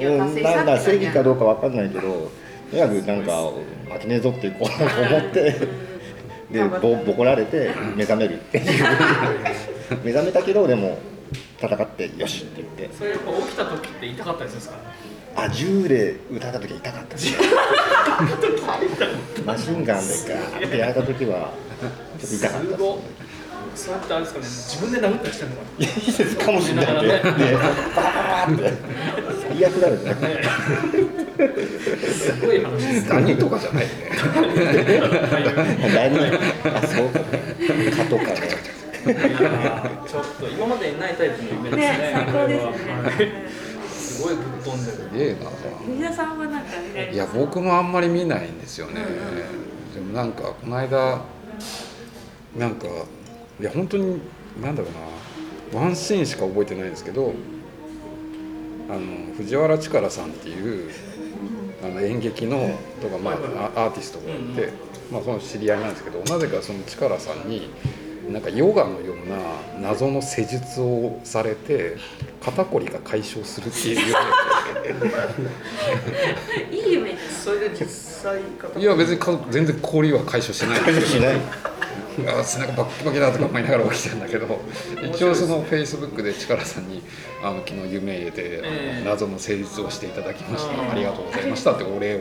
うん達成したなんだ正義かどうかかわかんないけどとにかくなんか負けねえぞってこう思って でぼボコられて目覚めるっていう。目覚めたけどでも戦ってよしって言って。それやっぱ起きた時って痛かったりするんですか？あ銃で撃たれた時は痛かったです。マシンガンでガーってやられた時はちょっと痛かったです。すごいそうやってあれですかね自分で殴ったりしてるのかいやいいですかもしれない。ね、バーバーって。最悪だよね。なすごい話ですダニとかじゃないね。そうか。蚊とかね。ちょっと今までにないタイプの夢ですね。ね最高ですすごいぶっ飛んでる。さんはなんかいや僕もあんまり見ないんですよね、でもなんかこの間なんかいや本当になんだろうな。ワンシーンしか覚えてないんですけどあの藤原力さんっていうあの演劇のとか、まあ、アアーティストがいて、まあ、その知り合いなんですけどなぜかその力さんになんかヨガのような謎の施術をされて肩こりが解消するっていう いい夢です。それで実際方いや別にか全然氷は解消しない。ですし ないあ背中バッキバキだとか思いながら起きてるんだけど一応そのフェイスブックで力さんにあの昨日夢でええ。謎の成立をしていただきました、うん。ありがとうございましたってお礼を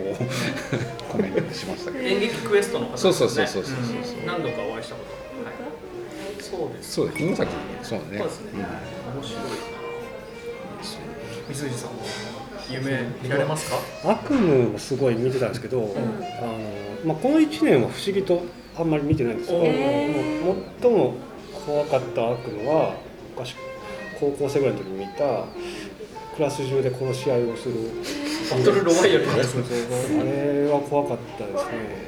コメントにしましたけど。演劇クエストの方ですね。そうそうそうそうそうそうん。何度かお会いしたことはい。そうですそうです。犬崎そうだね。そうですね、ん面白い水藤さんも夢見られますか？悪夢をすごい見てたんですけど、あのまあ、この1年は不思議とあんまり見てないんですけど、最も怖かった悪夢は昔高校生ぐらいの時に見たクラス中で殺し合いをするバトルロワイヤルあれは怖かったですね。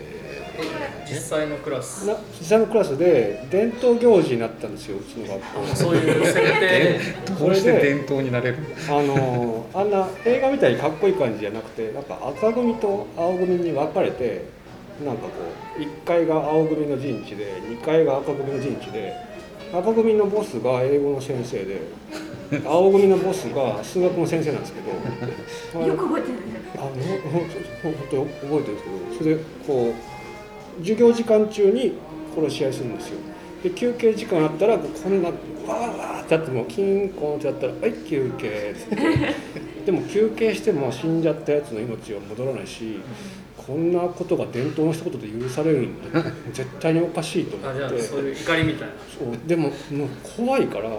実際のクラス。な実際のクラスで伝統行事になったんですようちの学校。そういう設定。どうして伝統になれる。あのあんな映画みたいにかっこいい感じじゃなくてなんか赤組と青組に分かれてなんかこう1階が青組の陣地で2階が赤組の陣地で赤組のボスが英語の先生で 青組のボスが数学の先生なんですけどよく覚えてるね。あの本当に覚えてるんですけどそれでこう授業時間中に殺し合いするんですよ。で休憩時間あったらこんなわーわーってやってもキンコンってやったら「はい休憩」って。でも休憩しても死んじゃったやつの命は戻らないしこんなことが伝統の一言で許されるんだ 絶対におかしいと思あじゃあってそういう怒りみたいな。そう。でももう怖いから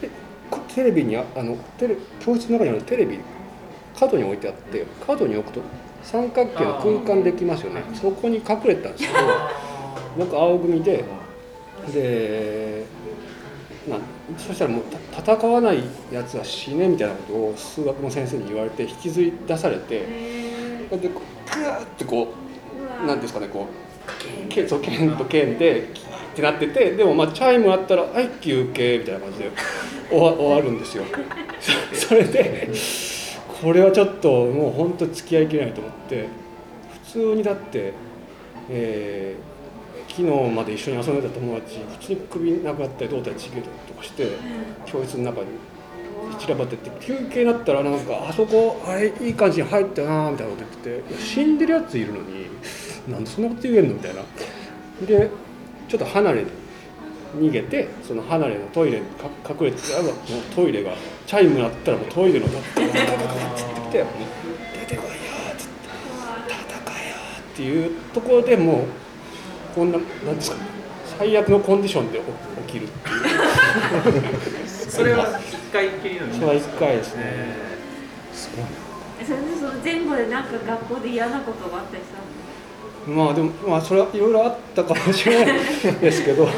テレテレビにああのテレ教室の中にあるテレビ角に置いてあって角に置くと三角形の空間できますよね。そこに隠れてたんですけど僕青組ででなそしたらもうた戦わないやつは死ねみたいなことを数学の先生に言われて引きずり出されてでこうグーってこうなんですかねこう剣そう剣と剣でってなっててでもまあチャイムあったら「はい休憩」みたいな感じで終わ終わるんですよ。そそれでこれはちょっともう本当付き合いきれないと思って普通にだって、えー昨日まで一緒に遊んでた友達普通に首なくなったり胴体ちぎれたりとかして教室の中に散らばってって休憩になったらなんかあそこあれいい感じに入ったなみたいなこと言ってて死んでるやついるのになんでそんなこと言えんのみたいな。でちょっと離れに逃げてその離れのトイレにか隠れてたらもうトイレがチャイム鳴ったらもうトイレのガッてガッガッガッガッつってきて「出てこいよ」っつって「戦えよ」っていうところでもうこんななんですか最悪のコンディションで起きるっていう。それは回きりのそれは一回ですね。えすごいなそれでその前後でなんか学校で嫌なことがあったりさまあでもまあそれはいろいろあったかもしれないですけど。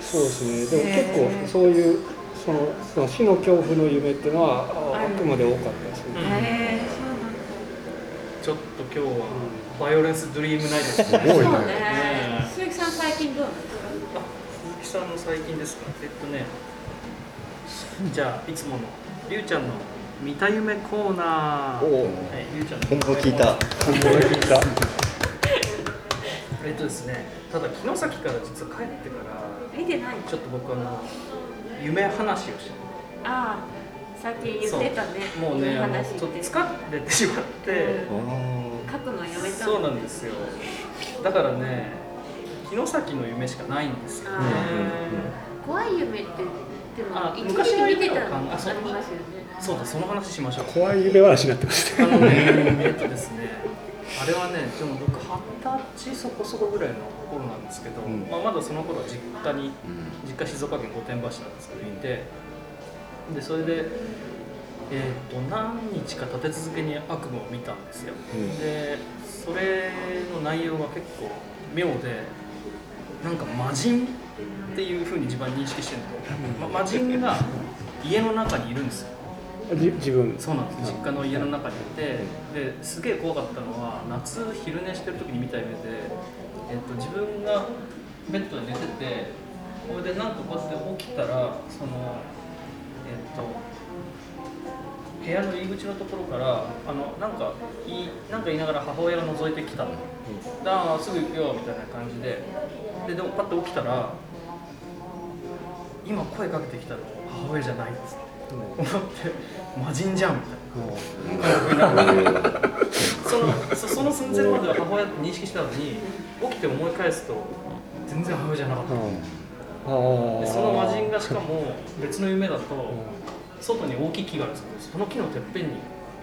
そうですね。でも結構そういうそのその死の恐怖の夢っていうのはああくまで多かったですね。うんへえそうなんだ。ーちょっと今日はバイオレンスドリームナイトですすごいね。そうね。ね鈴木さん最近どうなんですか？あ鈴木さんの最近ですか？えっとねじゃあいつものりゅうちゃんの見た夢コーナー。おうはいりゅうちゃんの。本当聞いた。本当に聞いた。えっとですねただ城崎から実は帰ってから見てない。ちょっと僕あの夢話をして。ああさっき言ってたね。もうねあの話って。ちょっと疲れてしまって、書くのやめたそうなんですよ。だからね城崎の夢しかないんですよね。あ怖い夢ってでもあ一昔は時見てたのありあそう。ますよね。そうだその話しましょう。怖い夢話になってましたあのねえっとですねあれはねでも僕二十歳そこそこぐらいの頃なんですけど、うん。まあ、まだその頃は実家に実家静岡県御殿場市なんですけどいてでそれでえー、と何日か立て続けに悪夢を見たんですよ、うん。でそれの内容が結構妙でなんか魔人っていうふうに自分は認識してるの、ま、魔人が家の中にいるんですよ。じ自分。そうなんです。実家の家の中にいてですげえ怖かったのは夏昼寝してる時に見た夢で、えっと自分がベッドで寝ててこれでなんかこうやって起きたらそのえっと部屋の入り口のところからあのなんかいいなんか言いながら母親が覗いてきたの、だあすぐ行くよみたいな感じで。ででもパッと起きたら今声かけてきたの母親じゃないっつって。思って魔人じゃんみたいな。そのそその寸前までは母親って認識したのに起きて思い返すと全然母親じゃなかった。あでその魔人がしかも別の夢だと外に大きい木があるんですけどその木のてっぺんにい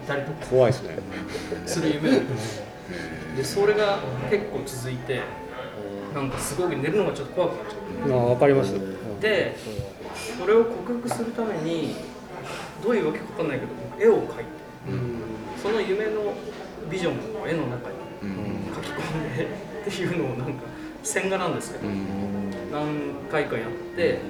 たりと。か怖いですね。する夢。でそれが結構続いてなんかすごい寝るのがちょっと怖くなっちゃあわかります。うでそれを克服するためにどういうわけかわかんないけど絵を描いてうん。その夢のビジョンを絵の中に書き込んでっていうのをなんか線画なんですけど何回かやって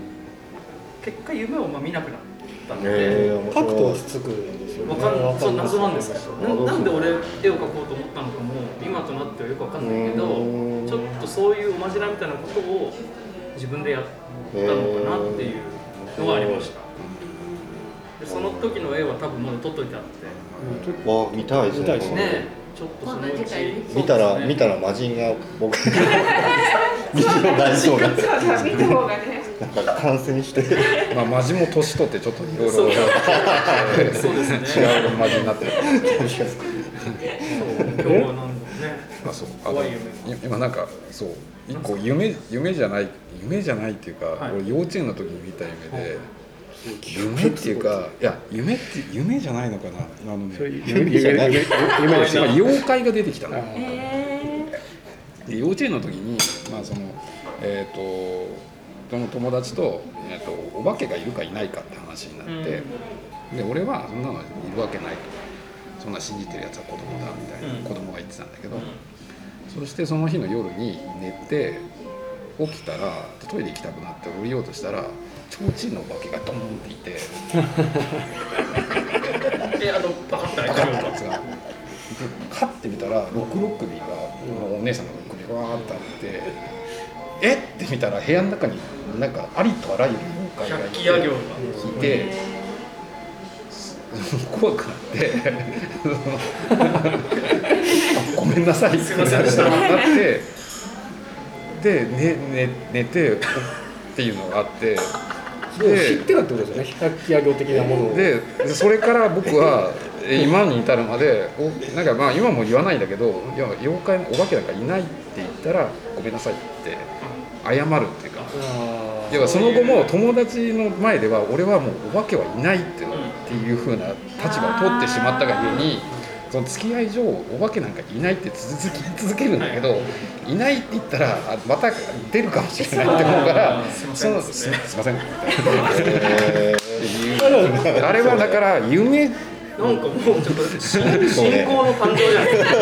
結果夢をまあ見なくなったので、書くと白い落ち着くんですよかんそう謎なんですけどななんで俺絵を描こうと思ったのかも今となってはよくわかんないけどうん。ちょっとそういうおまじないみたいなことを自分でやったのかなっていうのはありました。でその時の絵は多分まだ撮っといてあって。わ見たいですね。ねねちょっとそのうち。見たら、見たらら魔人が僕 見てもな。りそうな見た方がねなんか感染して。まあマジも年取ってちょっといろいろそうですね。違うマジになってる。今日はなんだろうね あそうあの怖い夢い今なんかそう一個夢夢じゃない夢じゃないっていうか、はい。俺幼稚園の時に見た夢で、夢っていうかいや夢って夢じゃないのかなあのね夢夢夢夢ですよまあ妖怪が出てきたの。で幼稚園の時にまあそのえっ、とその友達と,、えー、とお化けがいるかいないかって話になって、で俺はそんなのいるわけないと。そんな信じてるやつは子供だみたいな、うん。子供が言ってたんだけど、そしてその日の夜に寝て起きたらトイレ行きたくなって降りようとしたら提灯のお化けがドーンっていて。えあのバカッて開いバてるやつが。でカッて見たら六六首がお姉さんの首がわーってあってえっ？て見たら部屋の中になんかありとあらゆる妖怪がいて百鬼夜行が。いて怖くなってんなさい。ってなってで、ねね、寝てっていうのがあって。それを知ってたってことですよね。百鬼夜行的なものを。でそれから僕はえ今に至るまでおなんかまあ今も言わないんだけどいや妖怪お化けなんかいないって言ったらごめんなさいって謝るっていうか。要はその後も友達の前では俺はもうお化けはいないってっていう風な立場を取ってしまったがゆえにその付き合い上お化けなんかいないって続き続けるんだけどい。ないって言ったらあまた出るかもしれないって思うからすいませそのすねすいません。え あれはだから夢。なんかもうちょっと信信仰の感情じゃないですか。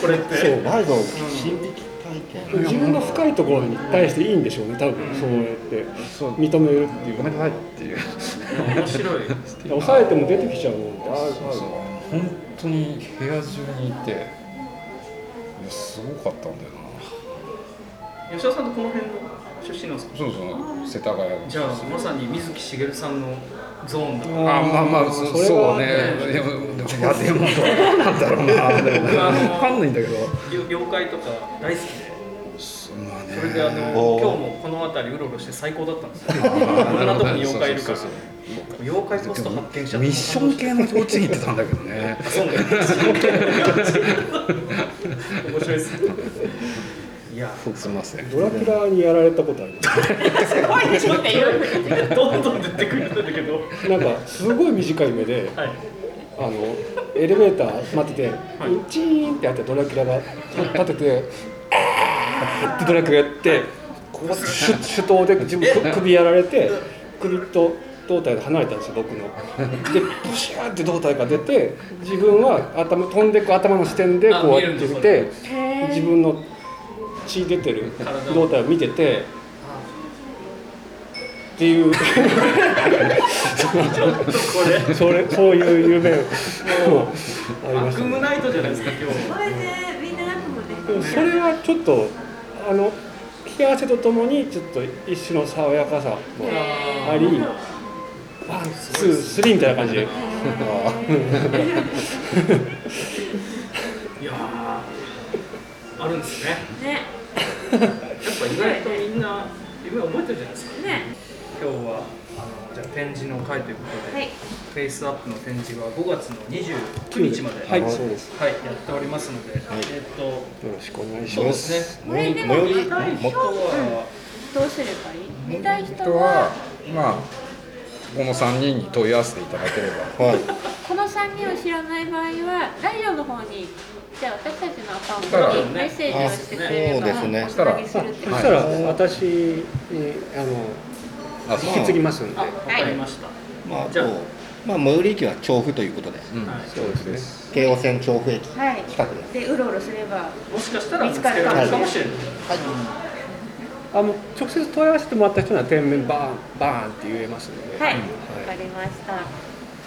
これってー、そうワイド心理体験自分の深いところに対していいんでしょうね多分そうやって。そう。認めるっていうごめんなさいっていう。面白い。抑えても出てきちゃうもん。で本当に部屋中にいていやすごかったんだよな。吉田さんとこの辺の出身なんですか？そうそう世田谷じゃあまさに水木しげるさんのゾーンだあまあまあそそうね。でもでもいやでもなんだろうな。でもなあのわかんないんだけど。よ妖怪とか大好きで。まあねそれであの今日もこの辺りうろうろして最高だったんですよ。こんなとこに妖怪いるから。そうそう妖怪ポスト発見しちゃったミッション系の行ってたんだけどね。そうね面白いです。ねいや。すみません。ドラキュラにやられたことある。すごいでしょって言うどんどん出てくるんだけど。なんかすごい短い目ではい。あのエレベーター待ってて、チーンってやってドラキュラが立ててあーってドラキュラやってこう手手刀で自分く首やられて首と胴体が離れたんですよ僕の。でプシューって胴体が出て自分は頭飛んでく頭の視点でこうやってみて自分の血出てる胴体を見てて。っていう。それそういう夢もありま悪したね夢ナイトじゃないですか今日。これでみんな悪夢で。すでもそれはちょっとあの冷や汗とともにちょっと一種の爽やかさもあり one two three みたいな感じ。で いやーあるんですね。ね。やっぱ意外とみんな夢覚えてるじゃないですか。ね。今日はあのじゃあ展示の会ということで、はい。フェイスアップの展示は5月の29日まで、はいそうです。はい、やっておりますので、い。えっとよろしくお願いしそうまですすねこれでも最寄り見たい人元はどうすればいい？見たい人はまあこの3人に問い合わせていただければ。はい。この3人を知らない場合はラジオの方にじゃあ私たちのアカウントにメッセージをしてくれればあそうですね。おつなぎするっていうそしたら私にあのあそう。引き継ぎますんで、かりました。まああじゃあ。とまあ最寄り駅は調布ということで。うん。はい。そうです京王線調布駅はい。近くです。でうろうろすればもしかしたら見つかるかもしれない。かもしれない。あの直接問い合わせてもらった人には店名バーンバーンって言えますので、はい。わはいかりました。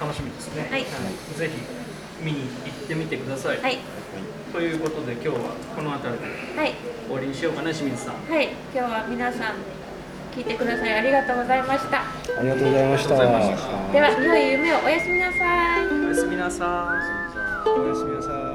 楽しみですね。はい。ぜひ見に行ってみてください。はい。ということで今日はこの辺りではい。終わりにしようかな清水さん。はい。今日は皆さん聞いてくださいありがとうございました。ありがとうございました。では良い夢をおやすみなさい。おやすみなさい。おやすみなさい